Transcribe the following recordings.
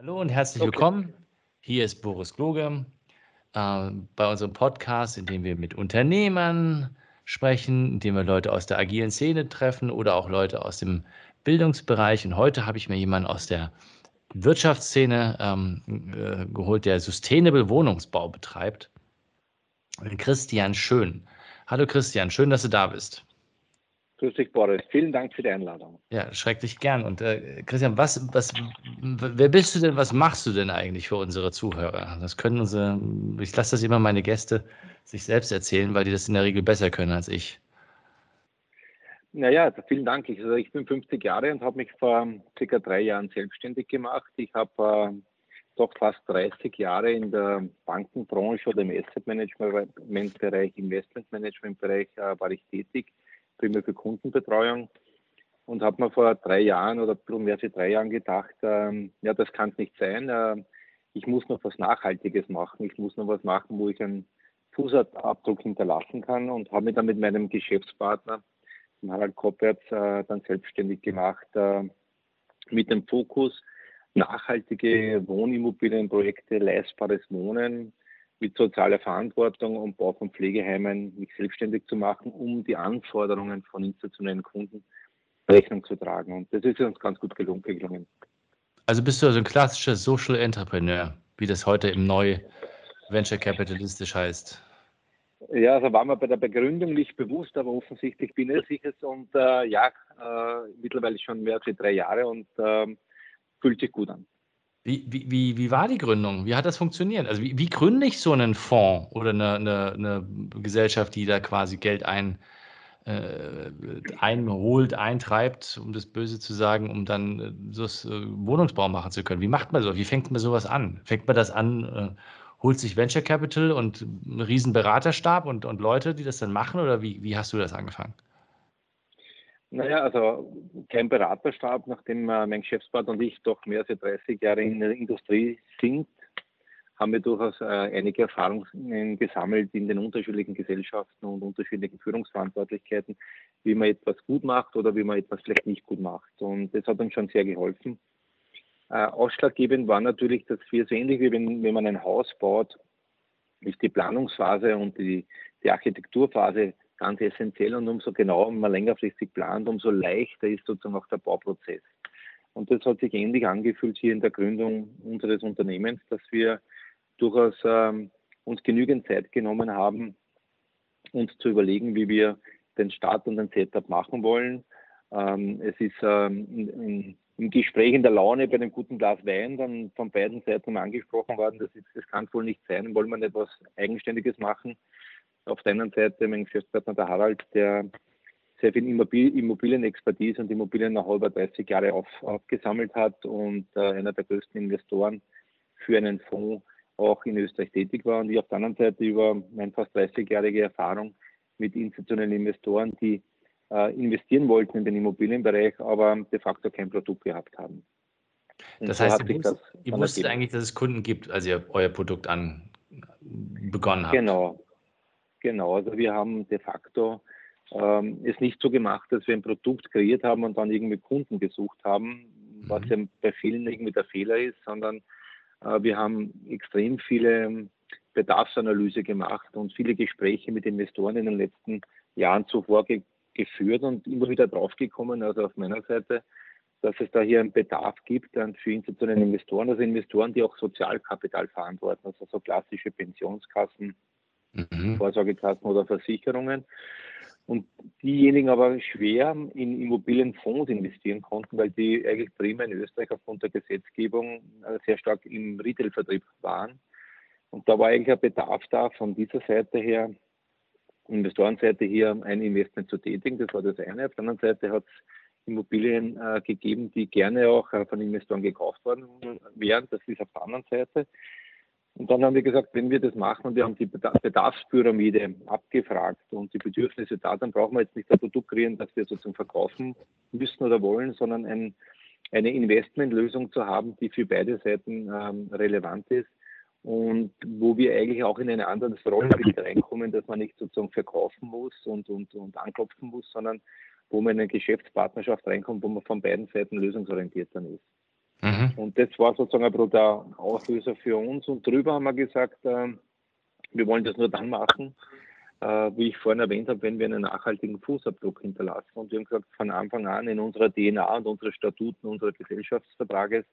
Hallo und herzlich okay. willkommen. Hier ist Boris Kloge äh, bei unserem Podcast, in dem wir mit Unternehmern sprechen, in dem wir Leute aus der agilen Szene treffen oder auch Leute aus dem Bildungsbereich. Und heute habe ich mir jemanden aus der Wirtschaftsszene ähm, äh, geholt, der Sustainable Wohnungsbau betreibt. Christian Schön. Hallo Christian, schön, dass du da bist. Grüß dich, Boris. Vielen Dank für die Einladung. Ja, schrecklich gern. Und äh, Christian, was, was, wer bist du denn, was machst du denn eigentlich für unsere Zuhörer? Das können unsere, ich lasse das immer meine Gäste sich selbst erzählen, weil die das in der Regel besser können als ich. Naja, vielen Dank. Ich, also ich bin 50 Jahre und habe mich vor circa drei Jahren selbstständig gemacht. Ich habe äh, doch fast 30 Jahre in der Bankenbranche oder im Asset Management Bereich, Investment Management Bereich äh, war ich tätig primär für Kundenbetreuung und habe mir vor drei Jahren oder mehr als drei Jahren gedacht, ähm, ja, das kann es nicht sein. Äh, ich muss noch was Nachhaltiges machen. Ich muss noch was machen, wo ich einen Fußabdruck hinterlassen kann und habe mich dann mit meinem Geschäftspartner, Harald Koppertz, äh, dann selbstständig gemacht äh, mit dem Fokus nachhaltige Wohnimmobilienprojekte, leistbares Wohnen, mit sozialer Verantwortung und Bau von Pflegeheimen mich selbstständig zu machen, um die Anforderungen von institutionellen Kunden Rechnung zu tragen. Und das ist uns ganz gut gelungen. Also bist du also ein klassischer Social Entrepreneur, wie das heute im Neu Venture Capitalistisch heißt. Ja, also war mir bei der Begründung nicht bewusst, aber offensichtlich bin ich es und äh, ja, äh, mittlerweile schon mehr als drei Jahre und äh, fühlt sich gut an. Wie, wie, wie, war die Gründung? Wie hat das funktioniert? Also wie, wie gründe ich so einen Fonds oder eine, eine, eine Gesellschaft, die da quasi Geld ein, äh, einholt, eintreibt, um das Böse zu sagen, um dann äh, so äh, Wohnungsbau machen zu können? Wie macht man so? Wie fängt man sowas an? Fängt man das an, äh, holt sich Venture Capital und einen riesen Beraterstab und, und Leute, die das dann machen? Oder wie, wie hast du das angefangen? Naja, also kein Beraterstab, nachdem äh, mein Geschäftspartner und ich doch mehr als 30 Jahre in der Industrie sind, haben wir durchaus äh, einige Erfahrungen gesammelt in den unterschiedlichen Gesellschaften und unterschiedlichen Führungsverantwortlichkeiten, wie man etwas gut macht oder wie man etwas vielleicht nicht gut macht. Und das hat uns schon sehr geholfen. Äh, ausschlaggebend war natürlich, dass wir so ähnlich wie wenn, wenn man ein Haus baut, ist die Planungsphase und die, die Architekturphase ganz essentiell und umso genauer man längerfristig plant, umso leichter ist sozusagen auch der Bauprozess. Und das hat sich ähnlich angefühlt hier in der Gründung unseres Unternehmens, dass wir durchaus ähm, uns genügend Zeit genommen haben, uns zu überlegen, wie wir den Start und den Setup machen wollen. Ähm, es ist ähm, in, in, im Gespräch in der Laune bei einem guten Glas Wein dann von beiden Seiten angesprochen worden, das, ist, das kann wohl nicht sein, wollen wir nicht etwas Eigenständiges machen auf der einen Seite mein Geschäftspartner der Harald, der sehr viel Immobilienexpertise und Immobilien-Know-how über 30 Jahre auf, aufgesammelt hat und äh, einer der größten Investoren für einen Fonds auch in Österreich tätig war. Und ich auf der anderen Seite über meine fast 30-jährige Erfahrung mit institutionellen Investoren, die äh, investieren wollten in den Immobilienbereich, aber de facto kein Produkt gehabt haben. Und das so heißt, ihr, wusstet, ihr wusstet eigentlich, dass es Kunden gibt, als ihr euer Produkt an begonnen habt. Genau, Genau, also wir haben de facto ähm, es nicht so gemacht, dass wir ein Produkt kreiert haben und dann irgendwie Kunden gesucht haben, was mhm. ja bei vielen irgendwie der Fehler ist, sondern äh, wir haben extrem viele Bedarfsanalyse gemacht und viele Gespräche mit Investoren in den letzten Jahren zuvor ge geführt und immer wieder draufgekommen, also auf meiner Seite, dass es da hier einen Bedarf gibt für institutionelle Investoren, also Investoren, die auch Sozialkapital verantworten, also so klassische Pensionskassen, mhm. Vorsorgekassen oder Versicherungen. Und diejenigen aber schwer in Immobilienfonds investieren konnten, weil die eigentlich prima in Österreich aufgrund der Gesetzgebung äh, sehr stark im Retailvertrieb waren. Und da war eigentlich ein Bedarf da, von dieser Seite her, Investorenseite hier ein Investment zu tätigen. Das war das eine. Auf der anderen Seite hat es Immobilien äh, gegeben, die gerne auch äh, von Investoren gekauft worden wären. Das ist auf der anderen Seite. Und dann haben wir gesagt, wenn wir das machen und wir haben die Bedarfspyramide abgefragt und die Bedürfnisse da, dann brauchen wir jetzt nicht ein Produkt kreieren, das wir sozusagen verkaufen müssen oder wollen, sondern ein, eine Investmentlösung zu haben, die für beide Seiten ähm, relevant ist und wo wir eigentlich auch in eine andere Rollenbild reinkommen, dass man nicht sozusagen verkaufen muss und, und, und anklopfen muss, sondern wo man in eine Geschäftspartnerschaft reinkommt, wo man von beiden Seiten lösungsorientiert dann ist. Mhm. Und das war sozusagen ein bisschen der Auslöser für uns. Und darüber haben wir gesagt, äh, wir wollen das nur dann machen, äh, wie ich vorhin erwähnt habe, wenn wir einen nachhaltigen Fußabdruck hinterlassen. Und wir haben gesagt, von Anfang an in unserer DNA und unsere Statuten unseres Gesellschaftsvertrages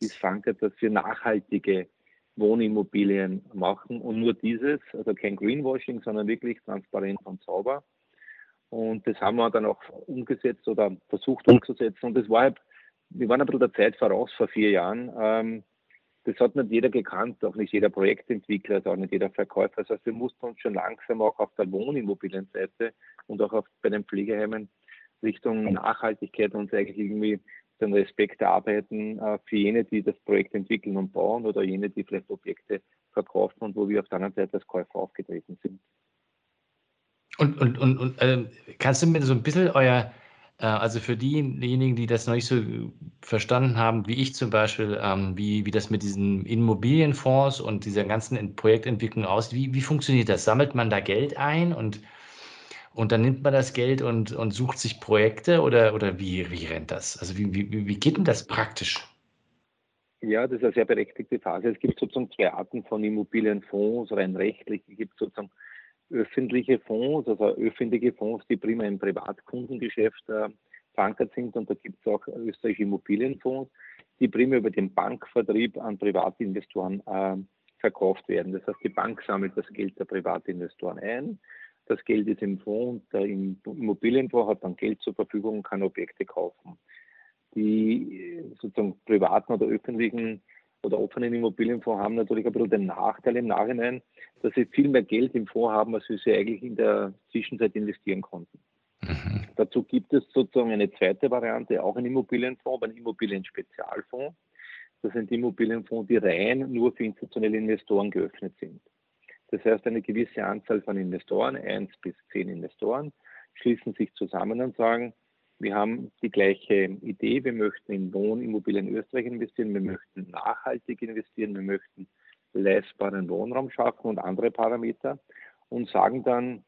ist verankert, dass wir nachhaltige Wohnimmobilien machen und nur dieses, also kein Greenwashing, sondern wirklich transparent und sauber. Und das haben wir dann auch umgesetzt oder versucht umzusetzen. Und das war halt, wir waren ein bisschen der Zeit voraus vor vier Jahren. Ähm, das hat nicht jeder gekannt, auch nicht jeder Projektentwickler, auch nicht jeder Verkäufer. Das heißt, wir mussten uns schon langsam auch auf der Wohnimmobilienseite und auch auf, bei den Pflegeheimen Richtung Nachhaltigkeit uns eigentlich irgendwie den Respekt erarbeiten äh, für jene, die das Projekt entwickeln und bauen oder jene, die vielleicht Objekte verkaufen und wo wir auf der anderen Seite als Käufer aufgetreten sind. Und, und, und, und äh, kannst du mir so ein bisschen euer also für diejenigen, die das noch nicht so verstanden haben, wie ich zum Beispiel, ähm, wie, wie das mit diesen Immobilienfonds und dieser ganzen Projektentwicklung aussieht, wie, wie funktioniert das? Sammelt man da Geld ein und, und dann nimmt man das Geld und, und sucht sich Projekte oder, oder wie, wie rennt das? Also wie, wie, wie geht denn das praktisch? Ja, das ist eine sehr berechtigte Phase. Es gibt sozusagen zwei Arten von Immobilienfonds, rein rechtlich. Es gibt sozusagen öffentliche Fonds, also öffentliche Fonds, die primär im Privatkundengeschäft äh, verankert sind. Und da gibt es auch österreichische Immobilienfonds, die primär über den Bankvertrieb an Privatinvestoren äh, verkauft werden. Das heißt, die Bank sammelt das Geld der Privatinvestoren ein. Das Geld ist im Fonds und der Immobilienfonds hat dann Geld zur Verfügung und kann Objekte kaufen. Die äh, sozusagen privaten oder öffentlichen oder offenen Immobilienfonds haben natürlich ein bisschen den Nachteil im Nachhinein, dass sie viel mehr Geld im Fonds haben, als sie eigentlich in der Zwischenzeit investieren konnten. Mhm. Dazu gibt es sozusagen eine zweite Variante, auch ein Immobilienfonds, aber ein Immobilien-Spezialfonds. Das sind Immobilienfonds, die rein nur für institutionelle Investoren geöffnet sind. Das heißt, eine gewisse Anzahl von Investoren, eins bis zehn Investoren, schließen sich zusammen und sagen, wir haben die gleiche Idee. Wir möchten in Wohnimmobilien in Österreich investieren. Wir möchten nachhaltig investieren. Wir möchten leistbaren Wohnraum schaffen und andere Parameter und sagen dann,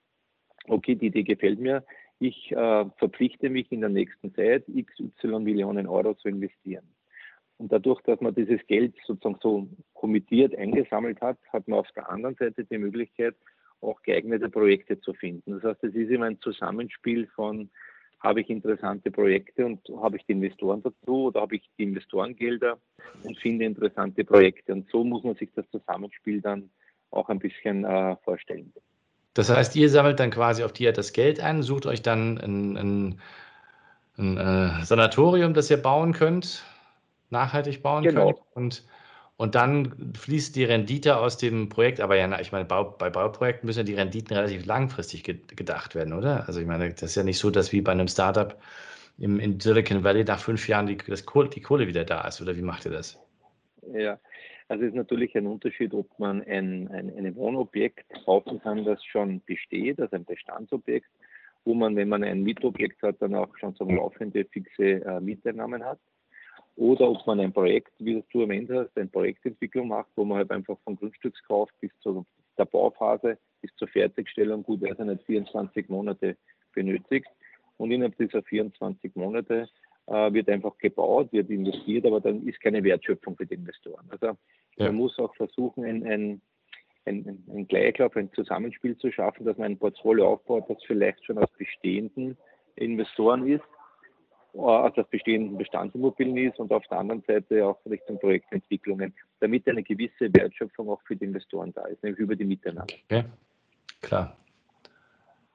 okay, die Idee gefällt mir. Ich äh, verpflichte mich in der nächsten Zeit, XY Millionen Euro zu investieren. Und dadurch, dass man dieses Geld sozusagen so kommittiert eingesammelt hat, hat man auf der anderen Seite die Möglichkeit, auch geeignete Projekte zu finden. Das heißt, es ist immer ein Zusammenspiel von habe ich interessante Projekte und habe ich die Investoren dazu oder habe ich die Investorengelder und finde interessante Projekte. Und so muss man sich das Zusammenspiel dann auch ein bisschen äh, vorstellen. Das heißt, ihr sammelt dann quasi auf die Art das Geld ein, sucht euch dann ein, ein, ein äh, Sanatorium, das ihr bauen könnt, nachhaltig bauen genau. könnt und und dann fließt die Rendite aus dem Projekt, aber ja, ich meine, bei Bauprojekten müssen ja die Renditen relativ langfristig gedacht werden, oder? Also ich meine, das ist ja nicht so, dass wie bei einem Startup im, in Silicon Valley nach fünf Jahren die, das Kohle, die Kohle wieder da ist, oder wie macht ihr das? Ja, also es ist natürlich ein Unterschied, ob man ein, ein, ein Wohnobjekt kaufen kann, das schon besteht, also ein Bestandsobjekt, wo man, wenn man ein Mietobjekt hat, dann auch schon so laufende fixe äh, Mieteinnahmen hat oder ob man ein Projekt, wie du erwähnt hast, eine Projektentwicklung macht, wo man halt einfach von Grundstückskauf bis zu der Bauphase, bis zur Fertigstellung gut also nicht 24 Monate benötigt. Und innerhalb dieser 24 Monate äh, wird einfach gebaut, wird investiert, aber dann ist keine Wertschöpfung für die Investoren. Also ja. man muss auch versuchen, ein, ein, ein, ein Gleichlauf, ein Zusammenspiel zu schaffen, dass man ein Portfolio aufbaut, das vielleicht schon aus bestehenden Investoren ist aus der bestehenden Bestandsimmobilien ist und auf der anderen Seite auch Richtung Projektentwicklungen, damit eine gewisse Wertschöpfung auch für die Investoren da ist, nämlich über die Miteinander. Ja, klar.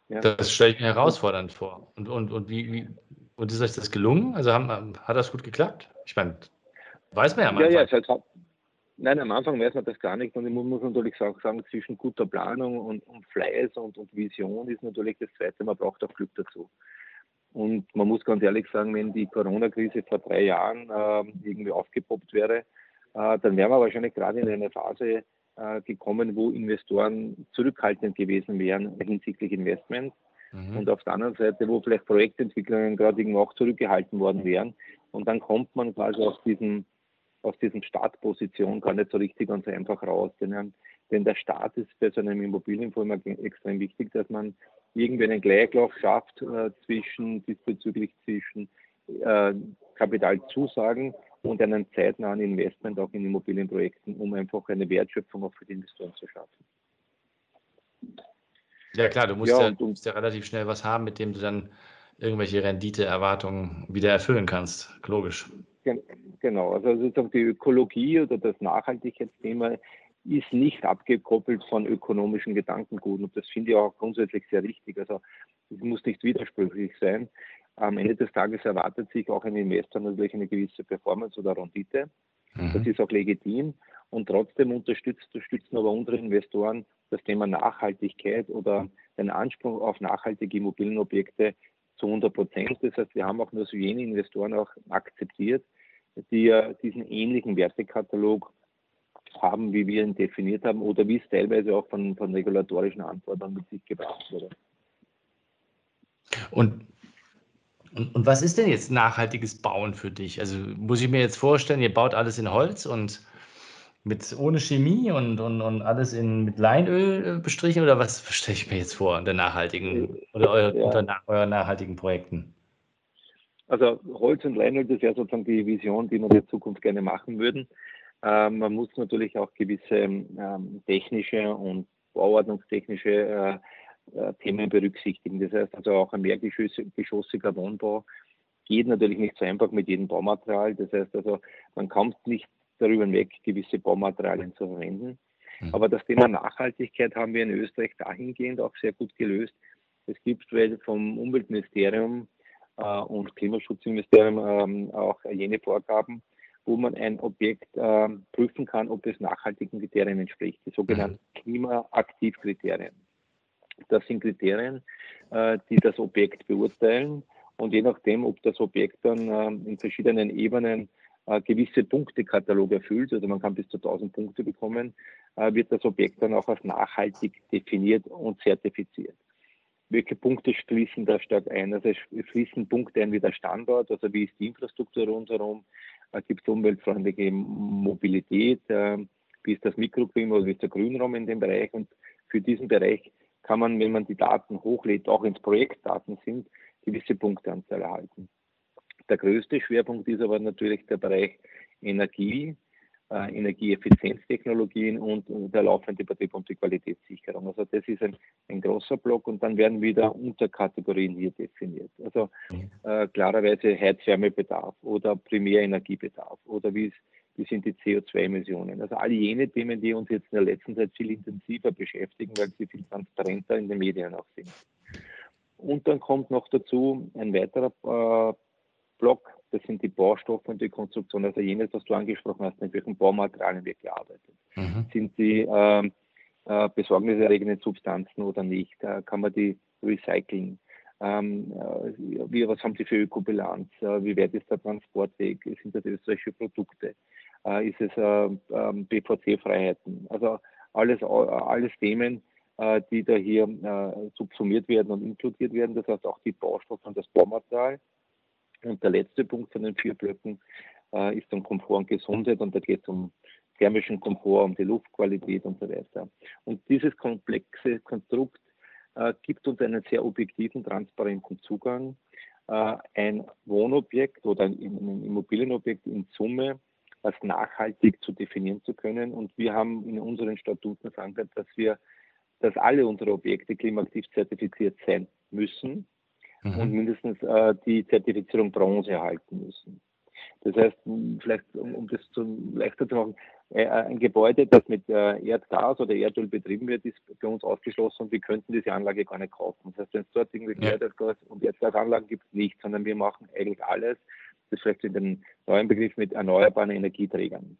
Ja. Das stelle ich mir herausfordernd vor. Und, und, und wie, wie und ist euch das gelungen? Also haben, hat das gut geklappt? Ich meine, weiß man ja mal. Ja, ja, halt, nein, am Anfang weiß man das gar nicht. Und ich muss natürlich sagen, zwischen guter Planung und, und Fleiß und, und Vision ist natürlich das Zweite, man braucht auch Glück dazu. Und man muss ganz ehrlich sagen, wenn die Corona-Krise vor drei Jahren äh, irgendwie aufgepoppt wäre, äh, dann wären wir wahrscheinlich gerade in eine Phase äh, gekommen, wo Investoren zurückhaltend gewesen wären hinsichtlich Investments. Mhm. Und auf der anderen Seite, wo vielleicht Projektentwicklungen gerade irgendwo auch zurückgehalten worden wären. Und dann kommt man quasi aus diesem, aus diesem Startposition gar nicht so richtig und so einfach raus. Denn, denn der Start ist bei so einem Immobilienfonds immer extrem wichtig, dass man irgendwie einen Gleichlauf schafft äh, zwischen diesbezüglich zwischen äh, Kapitalzusagen und einen zeitnahen Investment auch in Immobilienprojekten, um einfach eine Wertschöpfung auch für die Investoren zu schaffen. Ja klar, du musst ja, ja, du musst ja relativ schnell was haben, mit dem du dann irgendwelche Renditeerwartungen wieder erfüllen kannst. Logisch. Genau, also sozusagen die Ökologie oder das Nachhaltigkeitsthema ist nicht abgekoppelt von ökonomischen Gedankenguten. Und das finde ich auch grundsätzlich sehr richtig. Also es muss nicht widersprüchlich sein. Am Ende des Tages erwartet sich auch ein Investor natürlich eine gewisse Performance oder Rendite. Mhm. Das ist auch legitim. Und trotzdem unterstützt, unterstützen aber unsere Investoren das Thema Nachhaltigkeit oder den Anspruch auf nachhaltige Immobilienobjekte zu 100 Prozent. Das heißt, wir haben auch nur so jene Investoren auch akzeptiert, die ja diesen ähnlichen Wertekatalog haben, wie wir ihn definiert haben oder wie es teilweise auch von, von regulatorischen Anforderungen mit sich gebracht wurde. Und, und, und, was ist denn jetzt nachhaltiges Bauen für dich? Also muss ich mir jetzt vorstellen, ihr baut alles in Holz und mit ohne Chemie und, und, und alles in, mit Leinöl bestrichen oder was stelle ich mir jetzt vor der nachhaltigen oder euer, ja. unter euren nachhaltigen Projekten? Also Holz und Leinöl, das wäre sozusagen die Vision, die wir in der Zukunft gerne machen würden. Ähm, man muss natürlich auch gewisse ähm, technische und bauordnungstechnische äh, äh, Themen berücksichtigen. Das heißt also auch ein mehrgeschossiger Wohnbau geht natürlich nicht so einfach mit jedem Baumaterial. Das heißt also, man kommt nicht darüber hinweg, gewisse Baumaterialien zu verwenden. Mhm. Aber das Thema Nachhaltigkeit haben wir in Österreich dahingehend auch sehr gut gelöst. Es gibt vom Umweltministerium äh, und Klimaschutzministerium ähm, auch jene Vorgaben, wo man ein Objekt äh, prüfen kann, ob es nachhaltigen Kriterien entspricht, die sogenannten mhm. Klimaaktivkriterien. Das sind Kriterien, äh, die das Objekt beurteilen und je nachdem, ob das Objekt dann äh, in verschiedenen Ebenen äh, gewisse Punktekatalog erfüllt, also man kann bis zu 1000 Punkte bekommen, äh, wird das Objekt dann auch als nachhaltig definiert und zertifiziert welche Punkte schließen da stark ein? Also es fließen Punkte ein wie der Standort, also wie ist die Infrastruktur rundherum, gibt es umweltfreundliche Mobilität, äh, wie ist das Mikroklima oder wie ist der Grünraum in dem Bereich und für diesen Bereich kann man, wenn man die Daten hochlädt, auch ins Projektdaten sind, gewisse Punkteanzahl erhalten. Der größte Schwerpunkt ist aber natürlich der Bereich Energie, äh, Energieeffizienztechnologien und, und der laufende Betrieb und die Qualitätssicherung. Also das ist ein, ein großer Block und dann werden wieder Unterkategorien hier definiert. Also äh, klarerweise Heizwärmebedarf oder Primärenergiebedarf oder wie, wie sind die CO2-Emissionen. Also all jene Themen, die uns jetzt in der letzten Zeit viel intensiver beschäftigen, weil sie viel transparenter in den Medien auch sind. Und dann kommt noch dazu ein weiterer äh, Block, das sind die Baustoffe und die Konstruktion, also jenes, was du angesprochen hast, mit welchen Baumaterialien wird gearbeitet. Mhm. Sind sie äh, äh, besorgniserregende Substanzen oder nicht? Äh, kann man die recyceln? Ähm, äh, wie, was haben sie für Ökobilanz? Äh, wie weit ist der Transportweg? Sind das österreichische Produkte? Äh, ist es ähm, BVC-Freiheiten? Also alles, alles Themen, die da hier subsumiert werden und inkludiert werden. Das heißt auch die Baustoffe und das Baumaterial. Und der letzte Punkt von den vier Blöcken äh, ist dann Komfort und Gesundheit und da geht es um thermischen Komfort, um die Luftqualität und so weiter. Und dieses komplexe Konstrukt äh, gibt uns einen sehr objektiven, transparenten Zugang, äh, ein Wohnobjekt oder ein, ein Immobilienobjekt in Summe als nachhaltig zu definieren zu können. Und wir haben in unseren Statuten verankert, dass wir, dass alle unsere Objekte klimaaktiv zertifiziert sein müssen mhm. und mindestens äh, die Zertifizierung Bronze erhalten müssen. Das heißt, vielleicht, um, um das zu, leichter zu machen, äh, ein Gebäude, das mit äh, Erdgas oder Erdöl betrieben wird, ist für uns ausgeschlossen und wir könnten diese Anlage gar nicht kaufen. Das heißt, wenn es dort irgendwie ja. Erdgas und Erdgasanlagen gibt, nicht, sondern wir machen eigentlich alles, das vielleicht in den neuen Begriff mit erneuerbaren Energieträgern.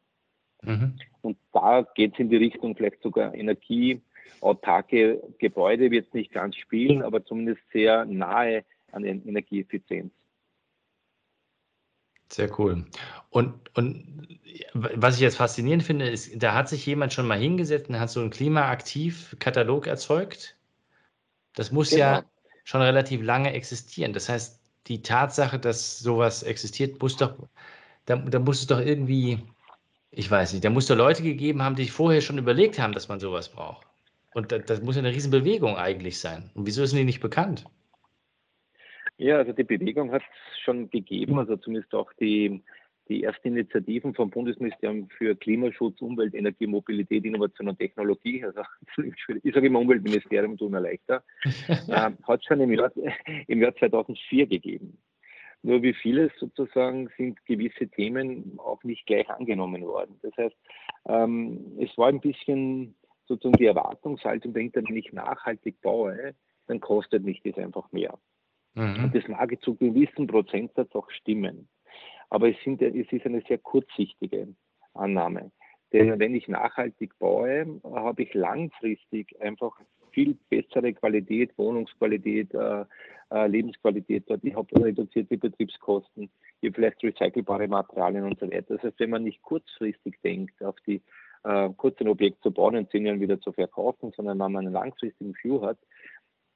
Mhm. Und da geht es in die Richtung vielleicht sogar Energie, autarke Gebäude wird es nicht ganz spielen, aber zumindest sehr nahe an Energieeffizienz. Sehr cool. Und, und was ich jetzt faszinierend finde, ist, da hat sich jemand schon mal hingesetzt und hat so einen Klimaaktiv-Katalog erzeugt. Das muss genau. ja schon relativ lange existieren. Das heißt, die Tatsache, dass sowas existiert, muss doch, da, da muss es doch irgendwie, ich weiß nicht, da muss doch Leute gegeben haben, die sich vorher schon überlegt haben, dass man sowas braucht. Und das, das muss ja eine Riesenbewegung eigentlich sein. Und wieso ist die nicht bekannt? Ja, also die Bewegung hat es schon gegeben, also zumindest auch die, die ersten Initiativen vom Bundesministerium für Klimaschutz, Umwelt, Energie, Mobilität, Innovation und Technologie, also ich sage immer Umweltministerium, tut mir leichter, äh, hat schon im Jahr, im Jahr 2004 gegeben. Nur wie vieles sozusagen sind gewisse Themen auch nicht gleich angenommen worden. Das heißt, ähm, es war ein bisschen sozusagen die Erwartungshaltung dahinter, wenn ich nachhaltig baue, dann kostet mich das einfach mehr. Mhm. Und das mag zu gewissen Prozentsatz auch stimmen. Aber es, sind, es ist eine sehr kurzsichtige Annahme. Denn wenn ich nachhaltig baue, habe ich langfristig einfach viel bessere Qualität, Wohnungsqualität, äh, äh, Lebensqualität dort. Ich habe reduzierte Betriebskosten, ich habe vielleicht recycelbare Materialien und so weiter. Das heißt, wenn man nicht kurzfristig denkt, auf die äh, kurz ein zu bauen und zehn Jahren wieder zu verkaufen, sondern wenn man einen langfristigen View hat,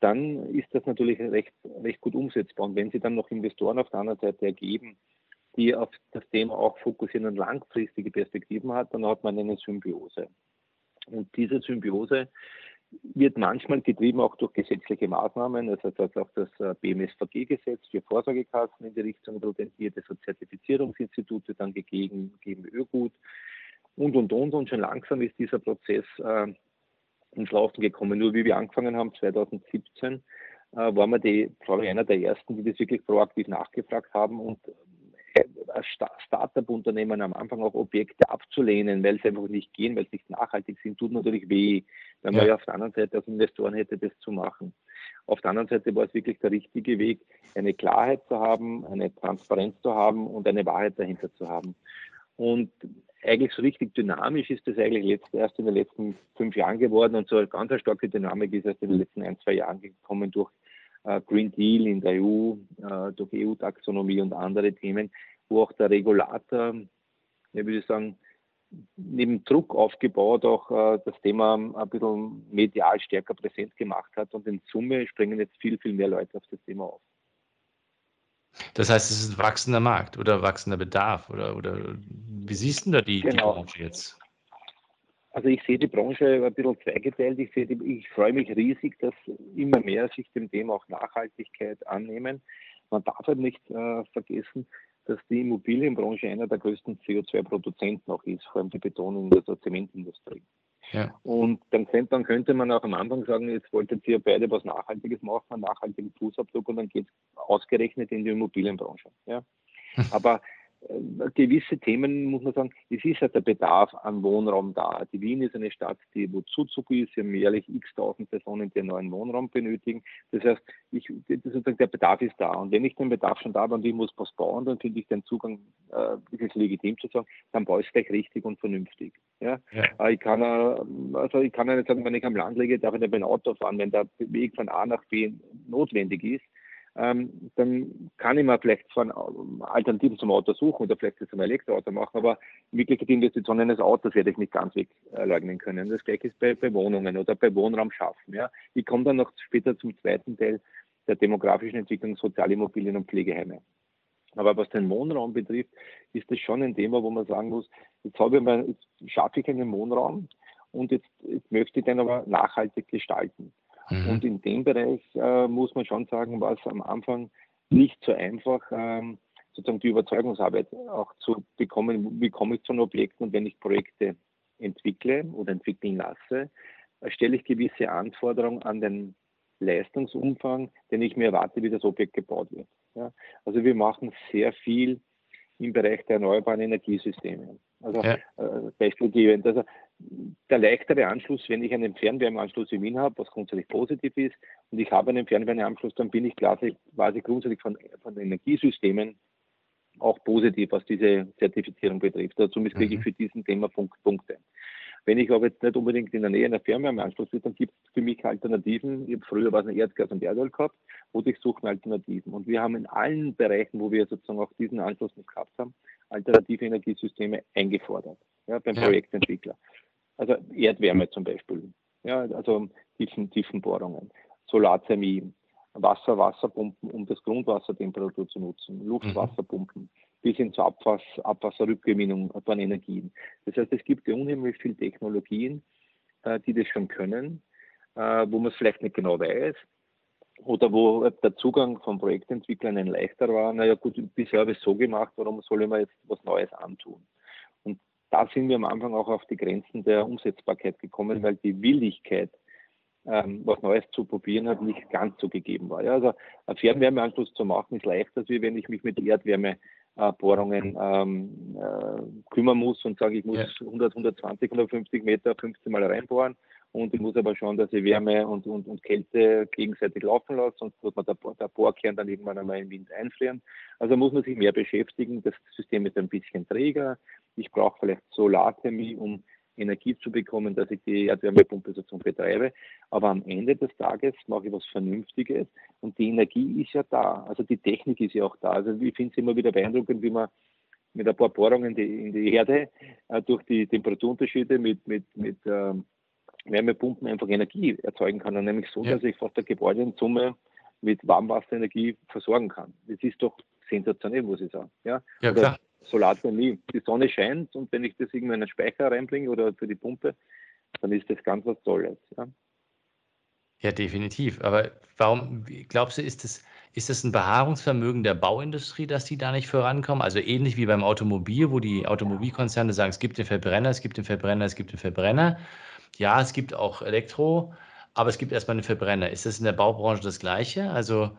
dann ist das natürlich recht, recht gut umsetzbar. Und wenn Sie dann noch Investoren auf der anderen Seite ergeben, die auf das Thema auch fokussieren und langfristige Perspektiven hat, dann hat man eine Symbiose. Und diese Symbiose wird manchmal getrieben auch durch gesetzliche Maßnahmen. Das also auch das äh, BMSVG-Gesetz für Vorsorgekassen in die Richtung tendiert, es Zertifizierungsinstitute dann gegeben, gegen Ögut und, und, und. Und schon langsam ist dieser Prozess äh, ins Laufen gekommen. Nur wie wir angefangen haben, 2017, äh, waren wir die, glaube ich, einer der ersten, die das wirklich proaktiv nachgefragt haben und äh, als Startup-Unternehmen am Anfang auch Objekte abzulehnen, weil sie einfach nicht gehen, weil sie nicht nachhaltig sind, tut natürlich weh, wenn man ja auf der anderen Seite als Investoren hätte, das zu machen. Auf der anderen Seite war es wirklich der richtige Weg, eine Klarheit zu haben, eine Transparenz zu haben und eine Wahrheit dahinter zu haben. Und eigentlich so richtig dynamisch ist das eigentlich erst in den letzten fünf Jahren geworden und so eine ganz starke Dynamik ist erst in den letzten ein, zwei Jahren gekommen durch äh, Green Deal in der EU, äh, durch EU-Taxonomie und andere Themen, wo auch der Regulator, ja, würde ich sagen, neben Druck aufgebaut auch äh, das Thema ein bisschen medial stärker präsent gemacht hat und in Summe springen jetzt viel, viel mehr Leute auf das Thema auf. Das heißt, es ist ein wachsender Markt oder wachsender Bedarf oder, oder wie siehst du da die, genau. die Branche jetzt? Also ich sehe die Branche ein bisschen zweigeteilt. Ich, sehe die, ich freue mich riesig, dass immer mehr sich dem Thema auch Nachhaltigkeit annehmen. Man darf halt nicht äh, vergessen, dass die Immobilienbranche einer der größten CO2-Produzenten auch ist, vor allem die Betonung der Zementindustrie. Ja. Und dann, dann, könnte man auch am Anfang sagen, jetzt wolltet ihr beide was Nachhaltiges machen, einen nachhaltigen Fußabdruck und dann geht es ausgerechnet in die Immobilienbranche. Ja. Aber gewisse Themen muss man sagen, es ist halt der Bedarf an Wohnraum da. Die Wien ist eine Stadt, die wo Zuzug ist, sie haben jährlich x tausend Personen, die einen neuen Wohnraum benötigen. Das heißt, ich, sozusagen der Bedarf ist da. Und wenn ich den Bedarf schon da habe und ich muss was bauen, dann finde ich den Zugang äh, wirklich legitim zu sagen, dann baue ich es gleich richtig und vernünftig. Ja? ja. Äh, ich kann äh, also ich kann ja nicht sagen, wenn ich am Land liege, darf ich nicht dem Auto fahren, wenn der Weg von A nach B notwendig ist ähm, dann kann ich mir vielleicht zwar Alternativen zum Auto suchen oder vielleicht zum Elektroauto machen, aber wirklich die Investition eines Autos werde ich nicht ganz wegleugnen können. Das gleiche ist bei, bei Wohnungen oder bei Wohnraum schaffen. Ja. Ich komme dann noch später zum zweiten Teil der demografischen Entwicklung Sozialimmobilien und Pflegeheime. Aber was den Wohnraum betrifft, ist das schon ein Thema, wo man sagen muss, jetzt, habe ich mal, jetzt schaffe ich einen Wohnraum und jetzt, jetzt möchte ich den aber nachhaltig gestalten. Mhm. Und in dem Bereich äh, muss man schon sagen, war es am Anfang nicht so einfach, ähm, sozusagen die Überzeugungsarbeit auch zu bekommen, wie komme ich zu den Objekten und wenn ich Projekte entwickle oder entwickeln lasse, stelle ich gewisse Anforderungen an den Leistungsumfang, den ich mir erwarte, wie das Objekt gebaut wird. Ja? Also wir machen sehr viel im Bereich der erneuerbaren Energiesysteme. Also ja. äh, beispielgebend. Also der leichtere Anschluss, wenn ich einen Fernwärmeanschluss in Wien habe, was grundsätzlich positiv ist, und ich habe einen Fernwärmeanschluss, dann bin ich quasi, quasi grundsätzlich von, von Energiesystemen auch positiv, was diese Zertifizierung betrifft. Also zumindest kriege ich mhm. für diesen Thema Punkte. Wenn ich aber jetzt nicht unbedingt in der Nähe einer Fernwärmeanschluss bin, dann gibt es für mich Alternativen. Ich habe früher was ein Erdgas und Erdöl gehabt, wo ich suche Alternativen. Und wir haben in allen Bereichen, wo wir sozusagen auch diesen Anschluss nicht gehabt haben, alternative Energiesysteme eingefordert, ja, beim ja. Projektentwickler. Also Erdwärme zum Beispiel, ja, also Tiefen, Tiefenbohrungen, Solarthermie, Wasser, Wasserpumpen, um das Grundwassertemperatur zu nutzen, Luftwasserpumpen, mhm. bis hin zur Abwass, Abwasserrückgewinnung von Energien. Das heißt, es gibt ja unheimlich viele Technologien, äh, die das schon können, äh, wo man es vielleicht nicht genau weiß. oder wo der Zugang von Projektentwicklern ein leichter war, naja gut, bisher habe ich es so gemacht, warum soll ich mir jetzt was Neues antun? Da sind wir am Anfang auch auf die Grenzen der Umsetzbarkeit gekommen, weil die Willigkeit, ähm, was Neues zu probieren, hat nicht ganz so gegeben war. Ja, also ein Fernwärmeanschluss zu machen ist leichter, als wenn ich mich mit Erdwärmebohrungen ähm, äh, kümmern muss und sage, ich muss ja. 100, 120, 150 Meter 15 Mal reinbohren und ich muss aber schauen, dass ich Wärme und, und, und Kälte gegenseitig laufen lasse, sonst wird man der, Bohrkern dann irgendwann einmal im Wind einfrieren. Also muss man sich mehr beschäftigen. Das System ist ein bisschen träger. Ich brauche vielleicht Solarthermie, um Energie zu bekommen, dass ich die Erdwärmepumpe sozusagen betreibe. Aber am Ende des Tages mache ich was Vernünftiges und die Energie ist ja da. Also die Technik ist ja auch da. Also ich finde es immer wieder beeindruckend, wie man mit ein paar Bohrungen in die, in die Erde äh, durch die Temperaturunterschiede mit, mit, mit ähm, Wärmepumpen einfach Energie erzeugen kann. Und nämlich so, ja. dass ich fast der Gebäude in Summe mit Warmwasserenergie versorgen kann. Das ist doch sensationell, muss ich sagen. Ja, ja klar. Solarthermie. Die Sonne scheint und wenn ich das irgendwie in einen Speicher reinbringe oder für die Pumpe, dann ist das ganz was Tolles. Ja, ja definitiv. Aber warum glaubst du, ist das, ist das ein Beharrungsvermögen der Bauindustrie, dass die da nicht vorankommen? Also ähnlich wie beim Automobil, wo die Automobilkonzerne sagen, es gibt den Verbrenner, es gibt den Verbrenner, es gibt den Verbrenner. Ja, es gibt auch Elektro, aber es gibt erstmal einen Verbrenner. Ist das in der Baubranche das Gleiche? Also,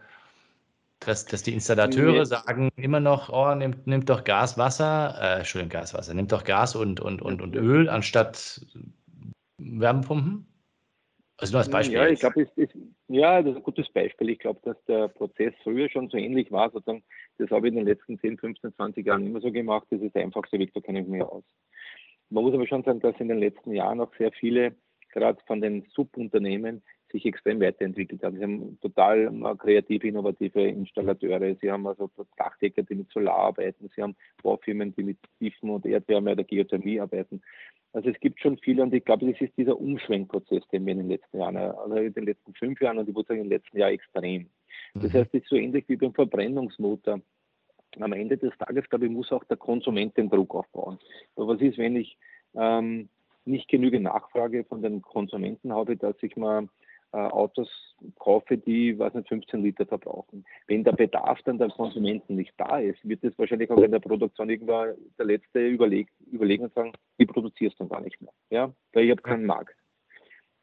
dass, dass die Installateure nee. sagen immer noch, oh, nimmt, nimmt doch Gas, Wasser, äh, Entschuldigung, Gas, Wasser, nimmt doch Gas und, und, und, und Öl anstatt Wärmepumpen? Also nur als Beispiel. Ja, ich glaube, ja, das ist ein gutes Beispiel. Ich glaube, dass der Prozess früher schon so ähnlich war. Sozusagen, das habe ich in den letzten 10, 15, 20 Jahren immer so gemacht. Das ist einfach so, Weg, da kenne ich mich aus. Man muss aber schon sagen, dass in den letzten Jahren auch sehr viele, gerade von den Subunternehmen, sich extrem weiterentwickelt haben. Sie haben total äh, kreative, innovative Installateure. Sie haben also Dachdecker, die mit Solar arbeiten. Sie haben Baufirmen, die mit Tiefen- und Erdwärme oder Geothermie arbeiten. Also es gibt schon viele und ich glaube, das ist dieser Umschwenkprozess, den wir in den letzten Jahren, also in den letzten fünf Jahren und ich würde sagen im letzten Jahr extrem. Das mhm. heißt, es ist so ähnlich wie beim Verbrennungsmotor am Ende des Tages, glaube ich, muss auch der Konsument den Druck aufbauen. Aber was ist, wenn ich ähm, nicht genügend Nachfrage von den Konsumenten habe, dass ich mal äh, Autos kaufe, die, was nicht, 15 Liter verbrauchen. Wenn der Bedarf dann der Konsumenten nicht da ist, wird es wahrscheinlich auch in der Produktion irgendwann der Letzte überleg, überlegen und sagen, die produzierst du gar nicht mehr. Ja, weil ich habe keinen Markt.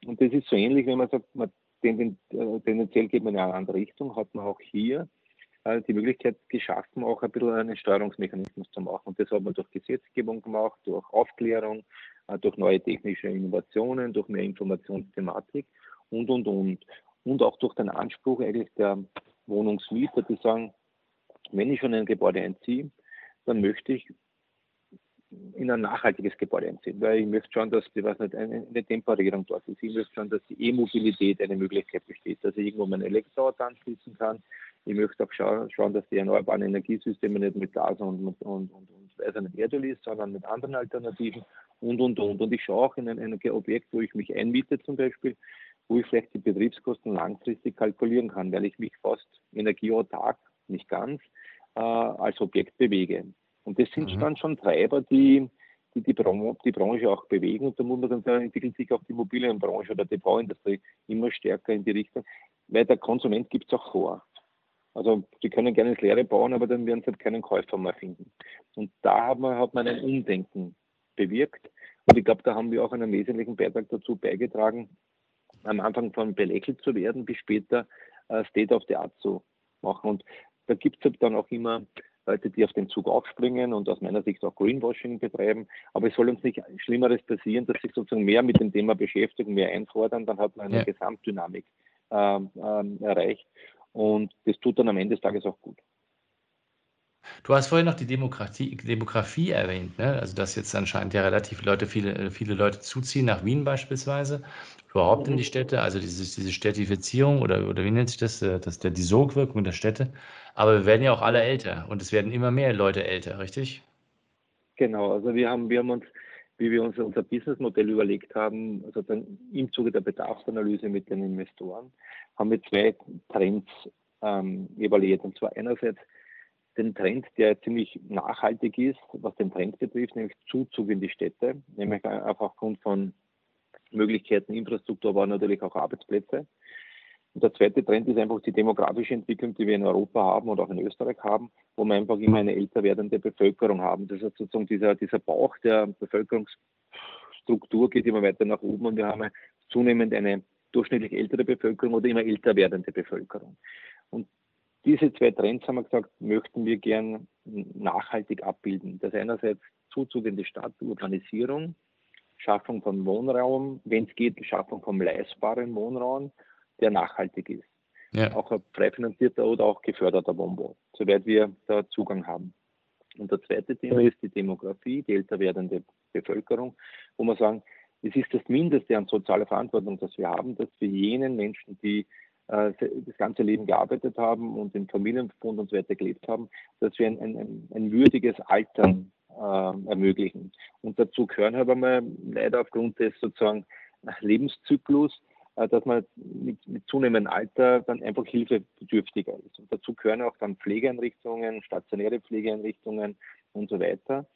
Und das ist so ähnlich, wenn man sagt, man äh, tendenziell geht man in eine andere Richtung, hat man auch hier äh, die Möglichkeit geschaffen, auch ein bisschen einen Steuerungsmechanismus zu machen. Und das hat man durch Gesetzgebung gemacht, durch Aufklärung, äh, durch neue technische Innovationen, durch mehr Informationsthematik und, und, und. Und auch durch den Anspruch eigentlich der Wohnungsmieter, die sagen, wenn ich schon ein Gebäude einziehe, dann möchte ich in ein nachhaltiges Gebäude einziehen, weil ich möchte schauen, dass die, was nicht, eine, Temperierung dort ist. Ich möchte schauen, dass die E-Mobilität eine Möglichkeit besteht, dass ich irgendwo mein Elektroauto anschließen kann, ich möchte auch schauen, dass die erneuerbaren Energiesysteme nicht mit Gas und, und, und, und, und eisernem Erdöl ist, sondern mit anderen Alternativen und, und, und. Und ich schaue auch in ein, ein Objekt, wo ich mich einmiete zum Beispiel, wo ich vielleicht die Betriebskosten langfristig kalkulieren kann, weil ich mich fast energieautark, nicht ganz, äh, als Objekt bewege. Und das sind mhm. dann schon Treiber, die die, die, Bran die Branche auch bewegen. Und da muss man dann sagen, entwickelt sich auch die Immobilienbranche oder die Bauindustrie immer stärker in die Richtung, weil der Konsument gibt es auch vor. Also sie können gerne ins Leere bauen, aber dann werden sie halt keinen Käufer mehr finden. Und da hat man, hat man ein Umdenken bewirkt. Und ich glaube, da haben wir auch einen wesentlichen Beitrag dazu beigetragen, am Anfang von belächelt zu werden, bis später äh, State of the Art zu machen. Und da gibt es halt dann auch immer Leute, die auf den Zug aufspringen und aus meiner Sicht auch Greenwashing betreiben. Aber es soll uns nicht Schlimmeres passieren, dass sich sozusagen mehr mit dem Thema beschäftigen, mehr einfordern, dann hat man eine ja. Gesamtdynamik äh, äh, erreicht. Und das tut dann am Ende des Tages auch gut. Du hast vorhin noch die Demokratie, Demografie erwähnt, ne? also dass jetzt anscheinend ja relativ Leute, viele, viele Leute zuziehen, nach Wien beispielsweise, überhaupt in die Städte, also diese, diese Städtifizierung oder, oder wie nennt sich das, äh, das der, die Sogwirkung der Städte. Aber wir werden ja auch alle älter und es werden immer mehr Leute älter, richtig? Genau, also wir haben, wir haben uns, wie wir uns unser Businessmodell überlegt haben, also dann im Zuge der Bedarfsanalyse mit den Investoren, haben wir zwei Trends ähm, evaluiert. Und zwar einerseits den Trend, der ziemlich nachhaltig ist, was den Trend betrifft, nämlich Zuzug in die Städte, nämlich einfach aufgrund von Möglichkeiten, Infrastruktur, aber natürlich auch Arbeitsplätze. Und der zweite Trend ist einfach die demografische Entwicklung, die wir in Europa haben und auch in Österreich haben, wo wir einfach immer eine älter werdende Bevölkerung haben. Das ist sozusagen dieser, dieser Bauch der Bevölkerungsstruktur geht immer weiter nach oben und wir haben zunehmend eine durchschnittlich ältere Bevölkerung oder immer älter werdende Bevölkerung. Und diese zwei Trends, haben wir gesagt, möchten wir gern nachhaltig abbilden. Das einerseits Zuzug in die Stadt, Urbanisierung, Schaffung von Wohnraum, wenn es geht, Schaffung von leistbaren Wohnraum, der nachhaltig ist. Ja. Auch ein präfinanzierter oder auch geförderter Wohnbau, soweit wir da Zugang haben. Und das zweite Thema ist die Demografie, die älter werdende Bevölkerung, wo wir sagen, es ist das Mindeste an sozialer Verantwortung, das wir haben, dass wir jenen Menschen, die äh, das ganze Leben gearbeitet haben und im Familienverbund und so weiter gelebt haben, dass wir ein, ein, ein würdiges Altern äh, ermöglichen. Und dazu gehören aber mal leider aufgrund des sozusagen Lebenszyklus, dass man mit, mit zunehmendem Alter dann einfach hilfebedürftiger ist. Und dazu gehören auch dann Pflegeeinrichtungen, stationäre Pflegeeinrichtungen und so weiter.